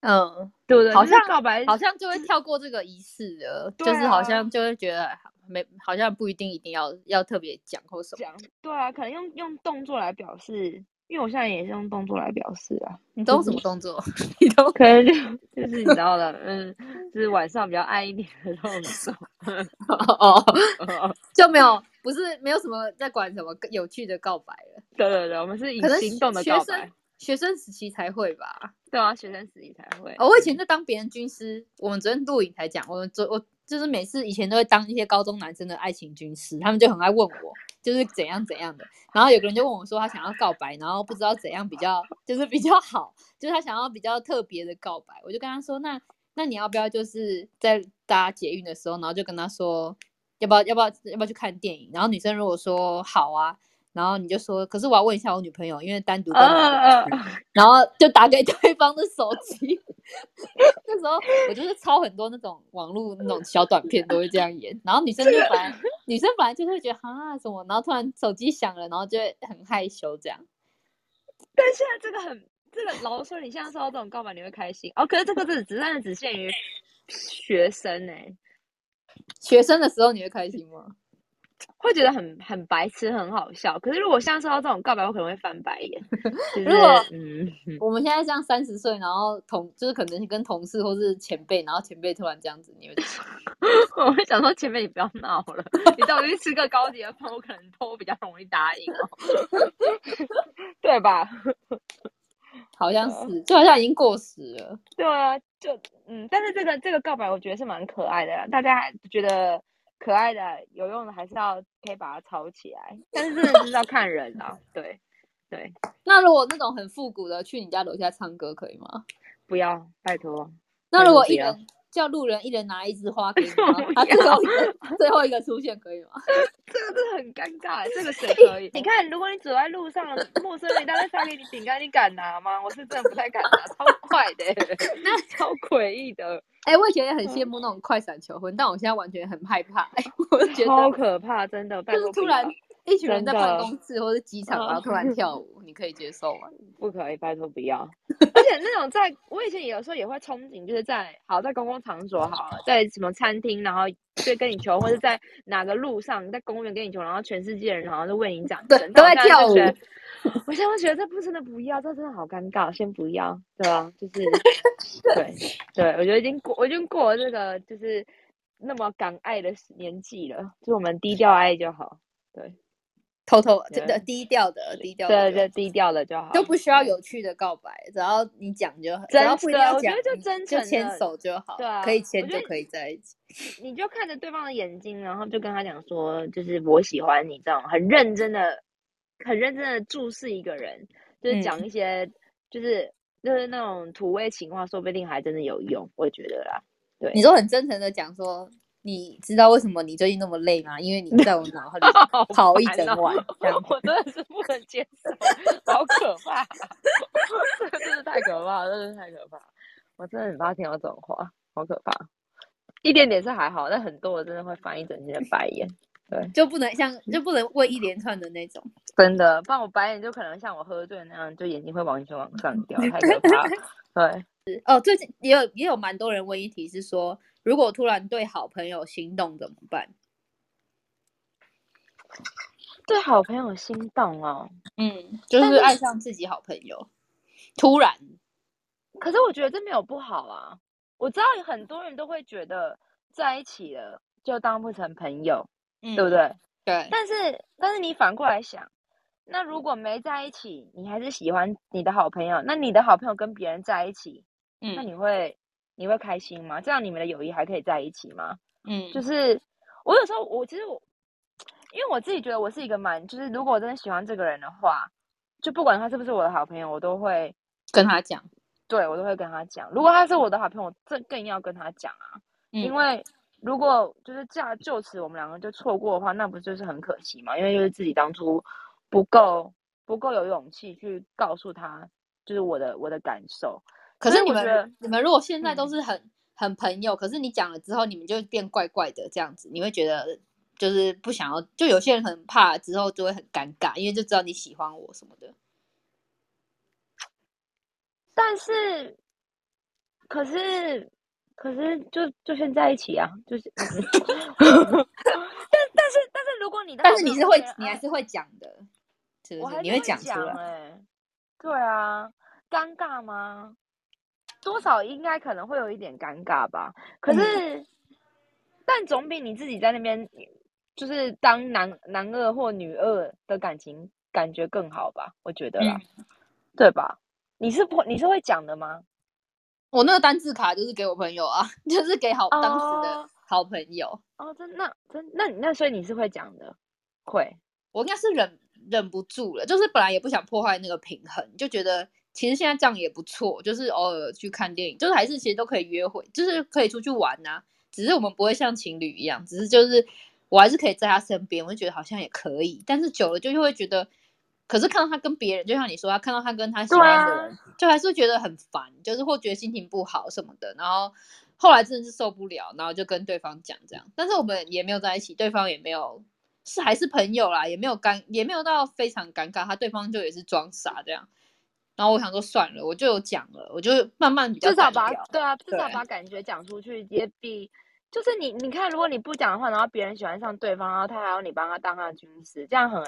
嗯，对不对？好像告白，好像就会跳过这个仪式的，就是好像就会觉得没，好像不一定一定要要特别讲或什么。讲，对啊，可能用用动作来表示，因为我现在也是用动作来表示啊。你都什么动作？你都可能就就是你知道的，嗯，就是晚上比较暗一点的动作。哦哦，就没有，不是没有什么在管什么有趣的告白了。对对对，我们是以行动的告白。学生时期才会吧？对啊，学生时期才会。我以前在当别人军师，我们昨天录影才讲，我昨我就是每次以前都会当一些高中男生的爱情军师，他们就很爱问我，就是怎样怎样的。然后有个人就问我说，他想要告白，然后不知道怎样比较就是比较好，就是他想要比较特别的告白。我就跟他说，那那你要不要就是在搭捷运的时候，然后就跟他说，要不要要不要要不要去看电影？然后女生如果说好啊。然后你就说，可是我要问一下我女朋友，因为单独跟然后就打给对方的手机。那时候我就是抄很多那种网络那种小短片，都会这样演。然后女生就本来 女生本来就会觉得啊什么，然后突然手机响了，然后就会很害羞这样。但现在这个很这个老说，你现在收到这种告白你会开心哦？可是这个只只是只限于学生哎，学生的时候你会开心吗？会觉得很很白痴，很好笑。可是如果像收到这种告白，我可能会翻白眼。如果嗯，我们现在这样三十岁，然后同就是可能跟同事或是前辈，然后前辈突然这样子，你会？我会想说前辈，你不要闹了，你带我去吃个高级的饭，我可能都比较容易答应哦，对吧？好像是，就好像已经过时了。对啊，就嗯，但是这个这个告白，我觉得是蛮可爱的，大家觉得。可爱的、有用的，还是要可以把它抄起来。但是真的是要看人啊，对对。那如果那种很复古的，去你家楼下唱歌可以吗？不要，拜托。那如果一人叫路人一人拿一枝花给你，他最后 最后一个出现可以吗？这个真的很尴尬，这个谁可以？你看，如果你走在路上，陌生人他塞给你饼干，你敢拿吗？我是真的不太敢拿，超快的，那超诡异的。哎，我以前也很羡慕那种快闪求婚，但我现在完全很害怕。哎，我觉得超可怕，真的。就是突然一群人在办公室或者机场，然后突然跳舞，你可以接受吗？不可以，拜托不要。而且那种在我以前有时候也会憧憬，就是在好在公共场所，好在什么餐厅，然后就跟你求，或者在哪个路上，在公园跟你求，然后全世界人好像都为你掌声，都在跳舞。我现在会觉得这不真的不要，这真的好尴尬，先不要，对吧？就是，对对，我觉得已经过，我已经过了这个就是那么敢爱的年纪了，就我们低调爱就好，对，偷偷真的低调的低调，对对，低调的就好，都不需要有趣的告白，只要你讲就好，只要不要讲，就真就牵手就好，对啊，可以牵就可以在一起，你就看着对方的眼睛，然后就跟他讲说，就是我喜欢你这样，很认真的。很认真的注视一个人，就是讲一些，就是就是那种土味情话，说不定还真的有用，我觉得啦。对，你都很真诚的讲说，你知道为什么你最近那么累吗？因为你在我脑海里 跑一整晚，我真的是不能接受，好可怕，这 个真是太可怕，真是太可怕，我真的很怕听到这种话，好可怕。一点点是还好，但很多我真的会翻一整天的白眼。对，就不能像，就不能问一连串的那种，真的，不然我白眼就可能像我喝醉那样，就眼睛会完全往上掉，太可怕。对，哦，最近也有也有蛮多人问一题是说，如果突然对好朋友心动怎么办？对好朋友心动哦，嗯，就是爱上自己好朋友，突然。可是我觉得这没有不好啊，我知道很多人都会觉得在一起了就当不成朋友。对不对？对。但是，但是你反过来想，那如果没在一起，你还是喜欢你的好朋友，那你的好朋友跟别人在一起，嗯，那你会你会开心吗？这样你们的友谊还可以在一起吗？嗯，就是我有时候我其实我，因为我自己觉得我是一个蛮，就是如果我真的喜欢这个人的话，就不管他是不是我的好朋友，我都会跟他讲，对我都会跟他讲。如果他是我的好朋友，这更要跟他讲啊，因为。如果就是这样，就此我们两个就错过的话，那不就是很可惜吗？因为就是自己当初不够不够有勇气去告诉他，就是我的我的感受。可是你们你们如果现在都是很很朋友，可是你讲了之后，你们就变怪怪的这样子，你会觉得就是不想要，就有些人很怕之后就会很尴尬，因为就知道你喜欢我什么的。但是，可是。可是就就先在一起啊，就是，但但是但是如果你的，但是你是会你还是会讲的，是不是？你会讲出来？对啊，尴尬吗？多少应该可能会有一点尴尬吧。可是，但总比你自己在那边就是当男男二或女二的感情感觉更好吧？我觉得啦，对吧？你是不你是会讲的吗？我那个单字卡就是给我朋友啊，就是给好当时的好朋友。哦，真那真那那所以你是会讲的，会。我应该是忍忍不住了，就是本来也不想破坏那个平衡，就觉得其实现在这样也不错，就是偶尔去看电影，就是还是其实都可以约会，就是可以出去玩呐。只是我们不会像情侣一样，只是就是我还是可以在他身边，我就觉得好像也可以。但是久了就会觉得，可是看到他跟别人，就像你说，他看到他跟他喜欢的人，就还是觉得很烦，就是或觉得心情不好什么的。然后后来真的是受不了，然后就跟对方讲这样。但是我们也没有在一起，对方也没有。是还是朋友啦，也没有尴，也没有到非常尴尬。他对方就也是装傻这样，然后我想说算了，我就有讲了，我就慢慢至少把对啊，至少把感觉讲出去也比就是你你看，如果你不讲的话，然后别人喜欢上对方，然后他还要你帮他当他的军师，这样很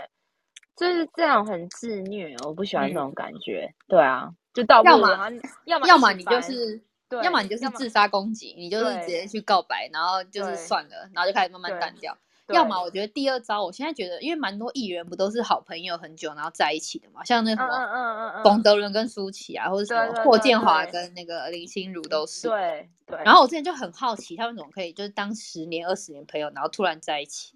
就是这样很自虐，我不喜欢这种感觉。对啊，就到要么要么要么你就是要么你就是自杀攻击，你就是直接去告白，然后就是算了，然后就开始慢慢淡掉。要么我觉得第二招，我现在觉得，因为蛮多艺人不都是好朋友很久，然后在一起的嘛，像那什么冯德伦跟舒淇啊，或者什么霍建华跟那个林心如都是。对对。然后我之前就很好奇，他们怎么可以就是当十年、二十年朋友，然后突然在一起？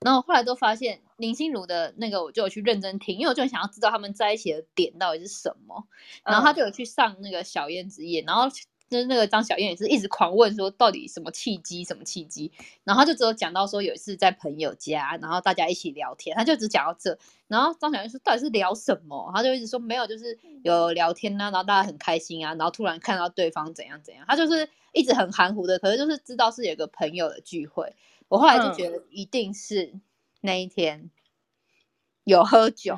然后后来都发现林心如的那个，我就有去认真听，因为我就很想要知道他们在一起的点到底是什么。然后他就有去上那个小燕子夜，然后。就是那个张小燕也是一直狂问说到底什么契机什么契机，然后就只有讲到说有一次在朋友家，然后大家一起聊天，他就只讲到这，然后张小燕说到底是聊什么，他就一直说没有，就是有聊天啊，然后大家很开心啊，然后突然看到对方怎样怎样，他就是一直很含糊的，可是就是知道是有个朋友的聚会，我后来就觉得一定是那一天有喝酒。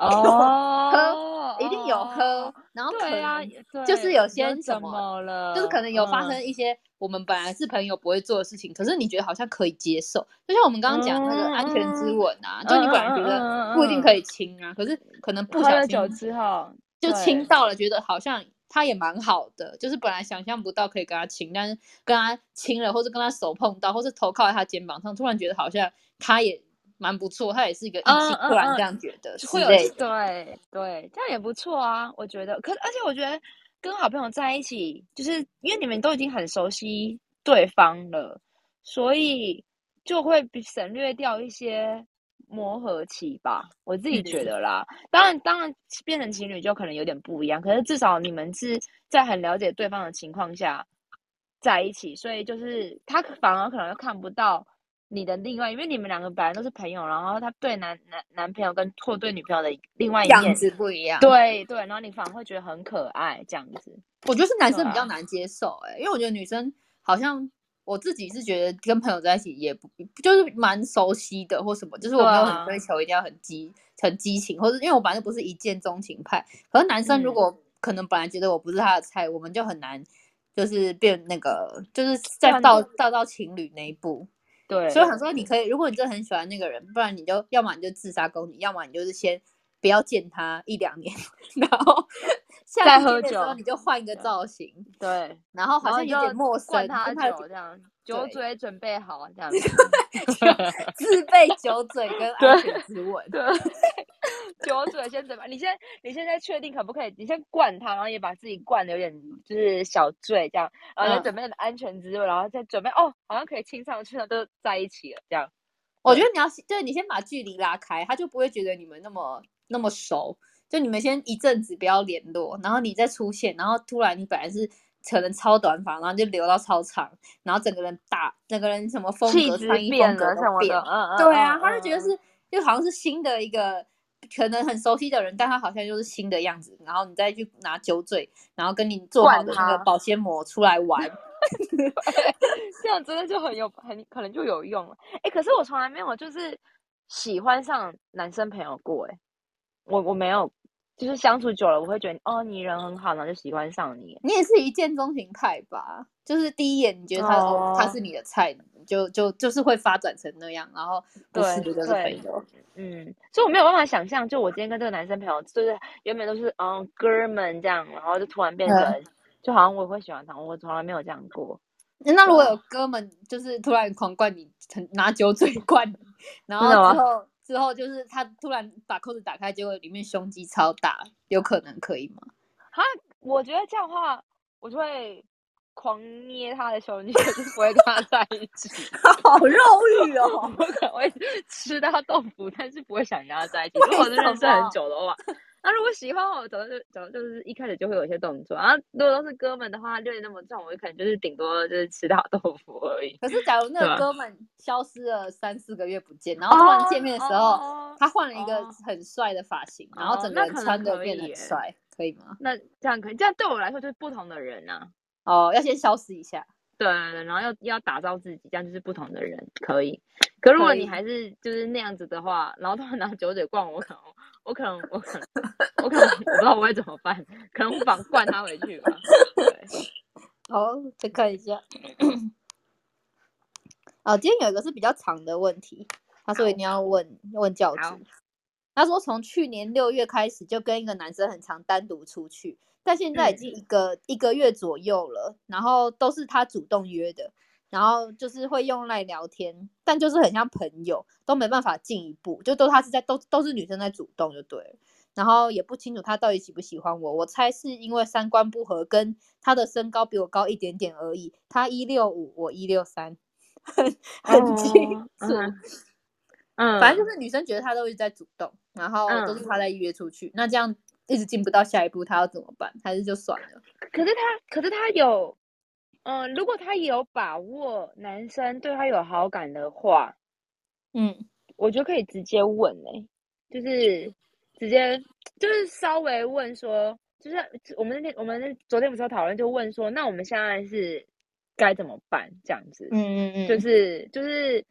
哦，喝一定有喝，然后可能就是有些什么了，就是可能有发生一些我们本来是朋友不会做的事情，可是你觉得好像可以接受，就像我们刚刚讲那个安全之吻啊，就你本来觉得不一定可以亲啊，可是可能不小心之后就亲到了，觉得好像他也蛮好的，就是本来想象不到可以跟他亲，但是跟他亲了，或者跟他手碰到，或是头靠在他肩膀上，突然觉得好像他也。蛮不错，他也是一个异性，突然这样觉得，会有对对，这样也不错啊，我觉得。可而且我觉得跟好朋友在一起，就是因为你们都已经很熟悉对方了，所以就会省略掉一些磨合期吧。我自己觉得啦，当然当然变成情侣就可能有点不一样，可是至少你们是在很了解对方的情况下在一起，所以就是他反而可能又看不到。你的另外，因为你们两个本来都是朋友，然后他对男男男朋友跟或对女朋友的另外一样子不一样，对对，然后你反而会觉得很可爱这样子。我觉得是男生比较难接受，哎，因为我觉得女生好像我自己是觉得跟朋友在一起也不就是蛮熟悉的或什么，就是我没有很追求一定要很激很激情，或者因为我本来就不是一见钟情派。可是男生如果可能本来觉得我不是他的菜，我们就很难就是变那个，就是再到到到情侣那一步。对，所以想说，你可以，如果你真的很喜欢那个人，不然你就要么你就自杀攻击，要么你就是先不要见他一两年，然后再喝酒，你就换一个造型，对，然后好像有点陌生，他酒这样，酒嘴准备好这样，自备酒嘴跟 安全之吻，对。酒嘴先怎么？你先，你现在确定可不可以？你先灌他，然后也把自己灌的有点就是小醉这样，然后再准备安全之吻，然后再准备哦，好像可以亲上去了，都在一起了这样。我觉得你要对你先把距离拉开，他就不会觉得你们那么那么熟。就你们先一阵子不要联络，然后你再出现，然后突然你本来是可能超短发，然后就留到超长，然后整个人大，整个人什么风格、穿衣风格都变，嗯嗯，对啊，他就觉得是就好像是新的一个。可能很熟悉的人，但他好像就是新的样子。然后你再去拿酒嘴，然后跟你做好的那个保鲜膜出来玩，这样真的就很有很可能就有用了。哎，可是我从来没有就是喜欢上男生朋友过。哎，我我没有，就是相处久了，我会觉得哦，你人很好，然后就喜欢上你。你也是一见钟情派吧？就是第一眼你觉得他他是你的菜，就就就是会发展成那样，然后不是就是朋友。嗯，所以我没有办法想象，就我今天跟这个男生朋友，就是原本都是嗯哥们这样，然后就突然变成，就好像我会喜欢他，我从来没有这样过。那如果有哥们，就是突然狂灌你，拿酒嘴灌你，然后之后之后就是他突然把扣子打开，结果里面胸肌超大，有可能可以吗？哈，我觉得这样的话，我就会狂捏他的胸肌，就不会跟他在一起。好肉欲哦！我可能会吃他豆腐，但是不会想跟他在一起。如果是认识很久的话。那如果喜欢我，早就早就是一开始就会有一些动作。然后如果都是哥们的话，六点那么重，我可能就是顶多就是吃到豆腐而已。可是假如那个哥们消失了三四个月不见，然后突然见面的时候，他换了一个很帅的发型，然后整个人穿的变得很帅，可以吗？那这样可以，这样对我来说就是不同的人呐。哦，要先消失一下。对对对，然后要要打造自己，这样就是不同的人，可以。可如果你还是就是那样子的话，然后突然拿酒嘴灌我，可能我可能我可能我可能我不知道我会怎么办，可能无法灌他回去吧。对，好，再看一下。哦，今天有一个是比较长的问题，他说一定要问问教主。他说从去年六月开始就跟一个男生很常单独出去。但现在已经一个一个月左右了，然后都是他主动约的，然后就是会用来聊天，但就是很像朋友，都没办法进一步，就都他是在都都是女生在主动就对了，然后也不清楚他到底喜不喜欢我，我猜是因为三观不合，跟他的身高比我高一点点而已，他一六五，我一六三，很很清楚，嗯，反正就是女生觉得他都一直在主动，然后都是他在约出去，那这样。一直进不到下一步，他要怎么办？还是就算了？可是他，可是他有，嗯，如果他有把握男生对他有好感的话，嗯，我觉得可以直接问嘞，就是直接就是稍微问说，就是我们那天我们昨天不是有讨论，就问说，那我们现在是该怎么办？这样子，嗯嗯嗯，就是就是，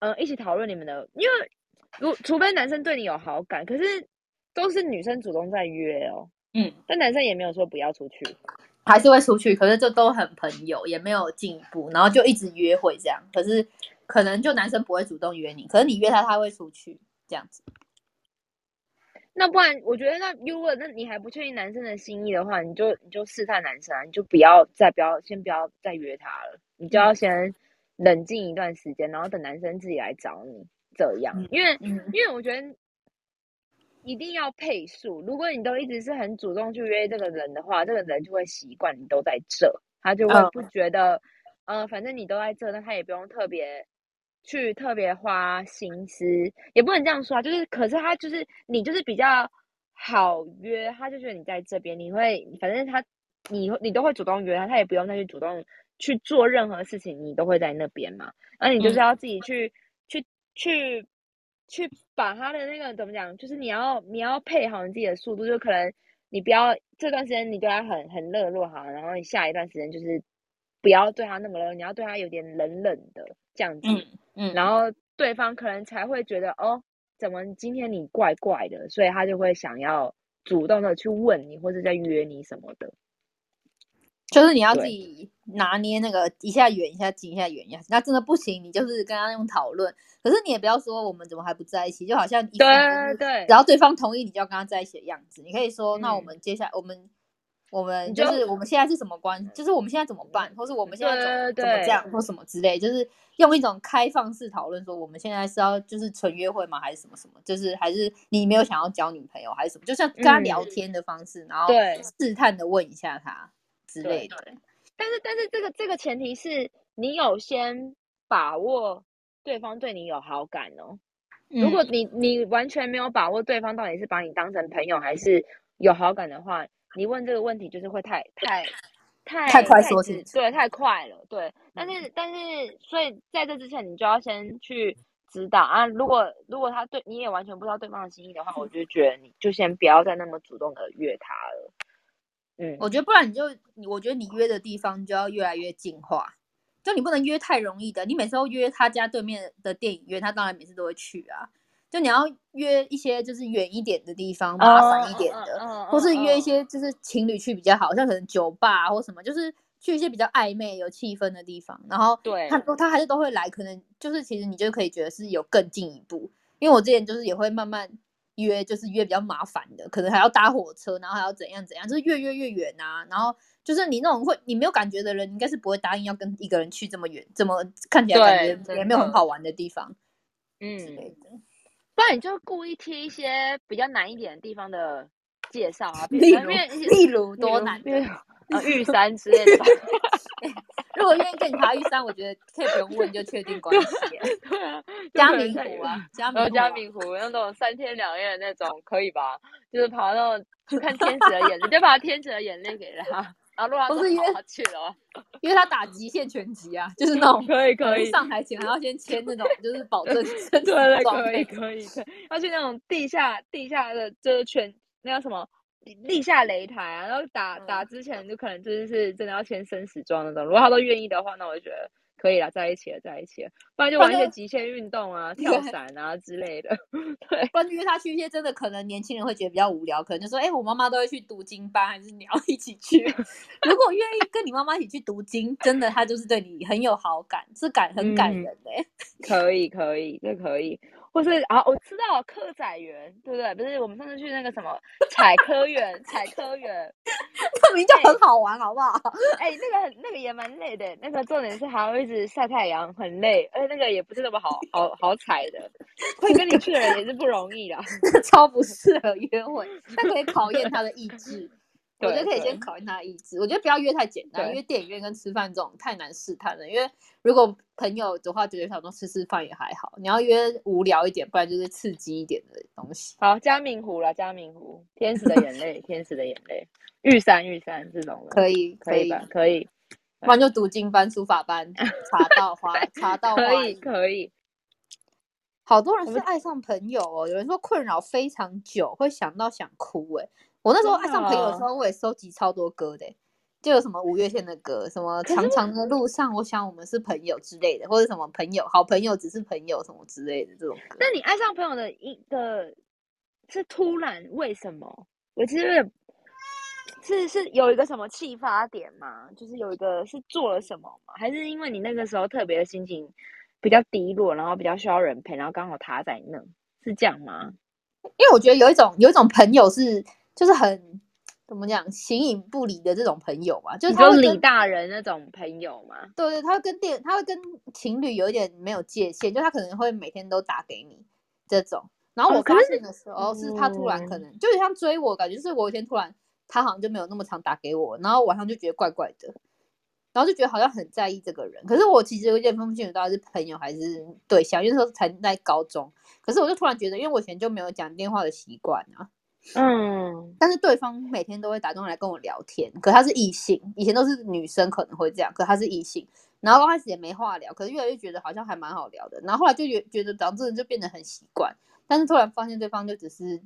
嗯，一起讨论你们的，因为如除非男生对你有好感，可是。都是女生主动在约哦，嗯，但男生也没有说不要出去，还是会出去，可是就都很朋友，也没有进一步，然后就一直约会这样。可是可能就男生不会主动约你，可是你约他，他会出去这样子。那不然，我觉得那如果那你还不确定男生的心意的话，你就你就试探男生啊，你就不要再不要先不要再约他了，你就要先冷静一段时间，然后等男生自己来找你这样，因为因为我觉得。一定要配速。如果你都一直是很主动去约这个人的话，这个人就会习惯你都在这，他就会不觉得，呃，反正你都在这，那他也不用特别去特别花心思，也不能这样说啊。就是，可是他就是你就是比较好约，他就觉得你在这边，你会反正他你你都会主动约他，他也不用再去主动去做任何事情，你都会在那边嘛。那你就是要自己去去去。去把他的那个怎么讲，就是你要你要配好你自己的速度，就可能你不要这段时间你对他很很热络哈，然后你下一段时间就是不要对他那么热，你要对他有点冷冷的这样子，嗯嗯，然后对方可能才会觉得哦，怎么今天你怪怪的，所以他就会想要主动的去问你或者在约你什么的。就是你要自己拿捏那个一下远一下近一下远一下，那真的不行，你就是跟他用讨论。可是你也不要说我们怎么还不在一起，就好像对对，然后对方同意你就要跟他在一起的样子。你可以说，那我们接下来我们我们就是我们现在是什么关？就是我们现在怎么办？或是我们现在怎么怎么这样或什么之类，就是用一种开放式讨论，说我们现在是要就是纯约会吗？还是什么什么？就是还是你没有想要交女朋友还是什么？就像跟他聊天的方式，然后试探的问一下他。之类的，但是但是这个这个前提是你有先把握对方对你有好感哦。如果你你完全没有把握对方到底是把你当成朋友还是有好感的话，你问这个问题就是会太太太太快说起，对，太快了，对。但是但是，所以在这之前你就要先去知道啊。如果如果他对你也完全不知道对方的心意的话，我就觉得你就先不要再那么主动的约他了。嗯，我觉得不然你就，我觉得你约的地方就要越来越进化，就你不能约太容易的。你每次都约他家对面的电影院，他当然每次都会去啊。就你要约一些就是远一点的地方，麻烦一点的，或是约一些就是情侣去比较好，像可能酒吧或什么，就是去一些比较暧昧有气氛的地方。然后对，他他还是都会来，可能就是其实你就可以觉得是有更进一步。因为我之前就是也会慢慢。约就是约比较麻烦的，可能还要搭火车，然后还要怎样怎样，就是越约越远啊。然后就是你那种会你没有感觉的人，应该是不会答应要跟一个人去这么远，这么看起来感觉也没有很好玩的地方，嗯，之类的。不然你就故意贴一些比较难一点的地方的介绍啊，例如例如多难啊，玉山之类的。如果愿意跟你爬玉山，我觉得可以不用问就确定关系。对啊，嘉明湖啊，嘉明嘉明湖那种三天两夜那种可以吧？就是爬到看天使的眼泪，就把天使的眼泪给他。然后陆老师约他去了，约他打极限拳击啊，就是那种可以可以上台前还要先签那种，就是保证身对对可以可以可以，要去那种地下地下的就是拳那叫什么？立下擂台啊，然后打打之前就可能就是是真的要签生死状那种。如果他都愿意的话，那我就觉得可以了，在一起了，在一起了。不然就玩一些极限运动啊，跳伞啊之类的。对，不然约他去一些真的可能年轻人会觉得比较无聊，可能就说：“哎，我妈妈都会去读经班，还是你要 一起去？”如果愿意跟你妈妈一起去读经，真的他就是对你很有好感，是感很感人的。可以，可以，这可以。或是啊，我知道科仔园，对不对？不是我们上次去那个什么采科园，采科园，那名就很好玩，好不好？哎，那个那个也蛮累的，那个重点是还要一直晒太阳，很累，而且那个也不是那么好好好采的，会跟你去的人也是不容易的，超不适合约会，但可以考验他的意志。我觉得可以先考验他的意志。我觉得不要约太简单，因为电影院跟吃饭这种太难试探了。因为如果朋友的话，觉得想说吃吃饭也还好。你要约无聊一点，不然就是刺激一点的东西。好，加明湖了，加明湖，天使的眼泪，天使的眼泪，玉山，玉山这种可以，可以，可以。不然就读经班、书法班，茶道花，茶道可以，可以。好多人是爱上朋友哦，有人说困扰非常久，会想到想哭，哎。我那时候爱上朋友的时候，我也收集超多歌的，就有什么五月天的歌，什么长长的路上，我想我们是朋友之类的，或者什么朋友，好朋友只是朋友什么之类的这种歌。那你爱上朋友的一个，是突然为什么？我其实是是有一个什么启发点吗？就是有一个是做了什么吗？还是因为你那个时候特别的心情比较低落，然后比较需要人陪，然后刚好他在那，是这样吗？因为我觉得有一种有一种朋友是。就是很怎么讲，形影不离的这种朋友嘛，就是他李大人那种朋友嘛。对对，他会跟电，他会跟情侣有一点没有界限，就他可能会每天都打给你这种。然后我发现的时候，是他突然可能就有像追我，感觉是我有一天突然他好像就没有那么常打给我，然后晚上就觉得怪怪的，然后就觉得好像很在意这个人。可是我其实有点分不清楚到底是朋友还是对象，因为那时候才在高中。可是我就突然觉得，因为我以前就没有讲电话的习惯啊。嗯，但是对方每天都会打电话来跟我聊天，可他是异性，以前都是女生可能会这样，可他是异性，然后刚开始也没话聊，可是越来越觉得好像还蛮好聊的，然后后来就觉觉得讲这人就变得很习惯，但是突然发现对方就只是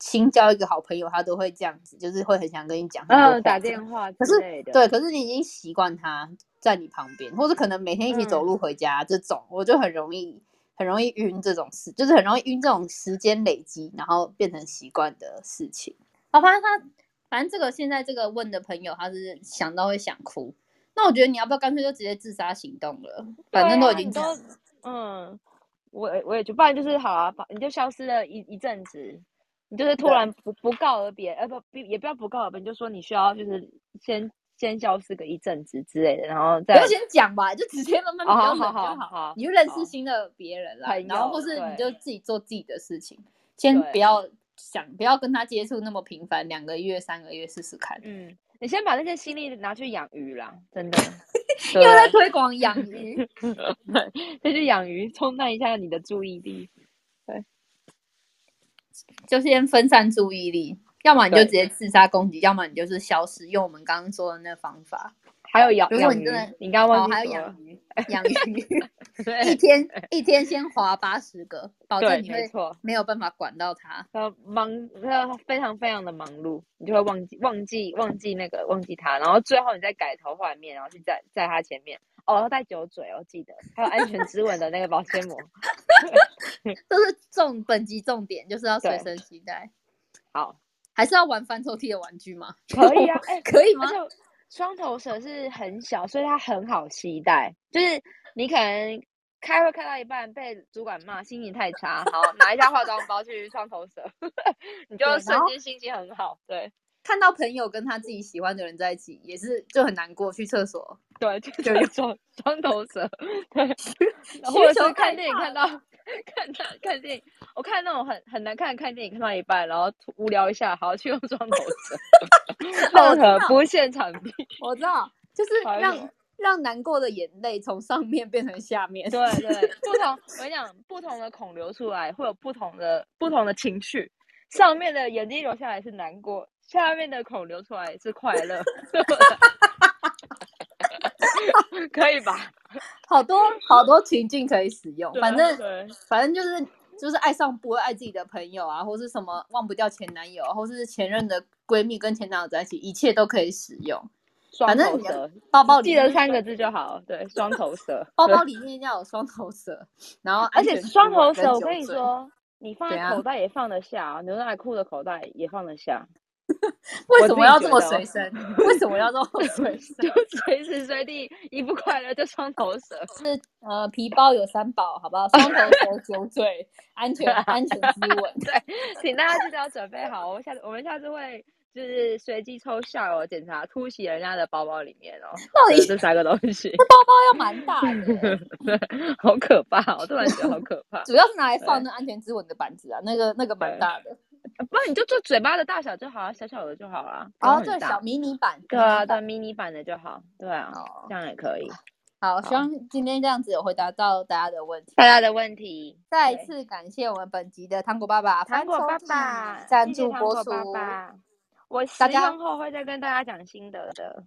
新交一个好朋友，他都会这样子，就是会很想跟你讲，嗯，打电话，可是对，可是你已经习惯他在你旁边，或者可能每天一起走路回家这种，我就很容易。很容易晕这种事，就是很容易晕这种时间累积，然后变成习惯的事情。好，反正他，反正这个现在这个问的朋友，他是想到会想哭。那我觉得你要不要干脆就直接自杀行动了？反正都已经都，嗯，我我也就不然就是好啊，你就消失了一一阵子，你就是突然不不告而别，呃不也不要不告而别，你就说你需要就是先。先消失个一阵子之类的，然后再不要先讲吧，就直接慢慢不要冷就好。你就认识新的别人啦，然后或是你就自己做自己的事情，先不要想不要跟他接触那么频繁，两个月三个月试试看。嗯，你先把那些心力拿去养鱼啦，真的 又在推广养鱼，再去养鱼，冲淡一下你的注意力。对，就先分散注意力。要么你就直接自杀攻击，要么你就是消失，用我们刚刚说的那方法。还有养，如果你真的，你刚刚忘记还有养鱼，养鱼，一天一天先划八十个，保证你会没有办法管到它。呃，忙，呃，非常非常的忙碌，你就会忘记忘记忘记那个忘记他，然后最后你再改头换面，然后去在在他前面，哦，要带酒嘴，哦记得还有安全之吻的那个保鲜膜，都是重本集重点，就是要随身携带。好。还是要玩翻抽屉的玩具吗？可以啊，哎，可以吗？双头蛇是很小，所以它很好期待。就是你可能开会开到一半被主管骂，心情太差，好拿一下化妆包去双头蛇，你就瞬间心情很好。对，看到朋友跟他自己喜欢的人在一起，也是就很难过。去厕所，对，就就双双头蛇，对，或者是看电影看到 看他看电影，我看那种很很难看看电影看到一半，然后无聊一下，好去用双头蛇，任何不现场地。我知道，就是让让难过的眼泪从上面变成下面。对对，不同我跟你讲，不同的孔流出来会有不同的不同的情绪，上面的眼睛流下来是难过，下面的孔流出来是快乐。可以吧？好多好多情境可以使用，反正反正就是就是爱上不会爱自己的朋友啊，或是什么忘不掉前男友，或是前任的闺蜜跟前男友在一起，一切都可以使用。双头蛇，包包记得三个字就好。对，双头蛇，包包里面要有双头蛇，然后而且双头蛇，我跟你说，你放在口袋也放得下，牛仔裤的口袋也放得下。为什么要这么随身？为什么要这么随身？就随时随地一不快乐就双头蛇。是呃，皮包有三宝，好不好？双头蛇、酒嘴、安全安全之吻。对，请大家记得要准备好。我们下次我们下次会就是随机抽下哦，检查突袭人家的包包里面哦。到底这三个东西？这包包要蛮大的，对，好可怕！我突然觉得好可怕。主要是拿来放那安全之吻的板子啊，那个那个蛮大的。不然你就做嘴巴的大小就好啊，小小的就好了。哦，做小迷你版。对啊，对迷你版的就好。对啊，这样也可以。好，希望今天这样子有回答到大家的问题。大家的问题。再一次感谢我们本集的糖果爸爸，糖果爸爸赞助播出。我使用后会再跟大家讲心得的。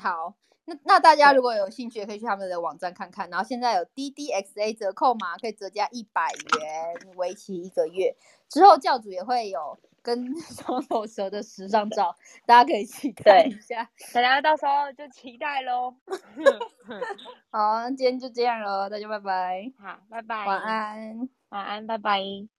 好。那那大家如果有兴趣，也可以去他们的网站看看。然后现在有 D D X A 折扣码，可以折价一百元，为期一个月。之后教主也会有跟 双头蛇的时尚照，大家可以期待一下。大家到时候就期待喽。好，今天就这样喽，大家拜拜。好，拜拜。晚安，晚安，拜拜。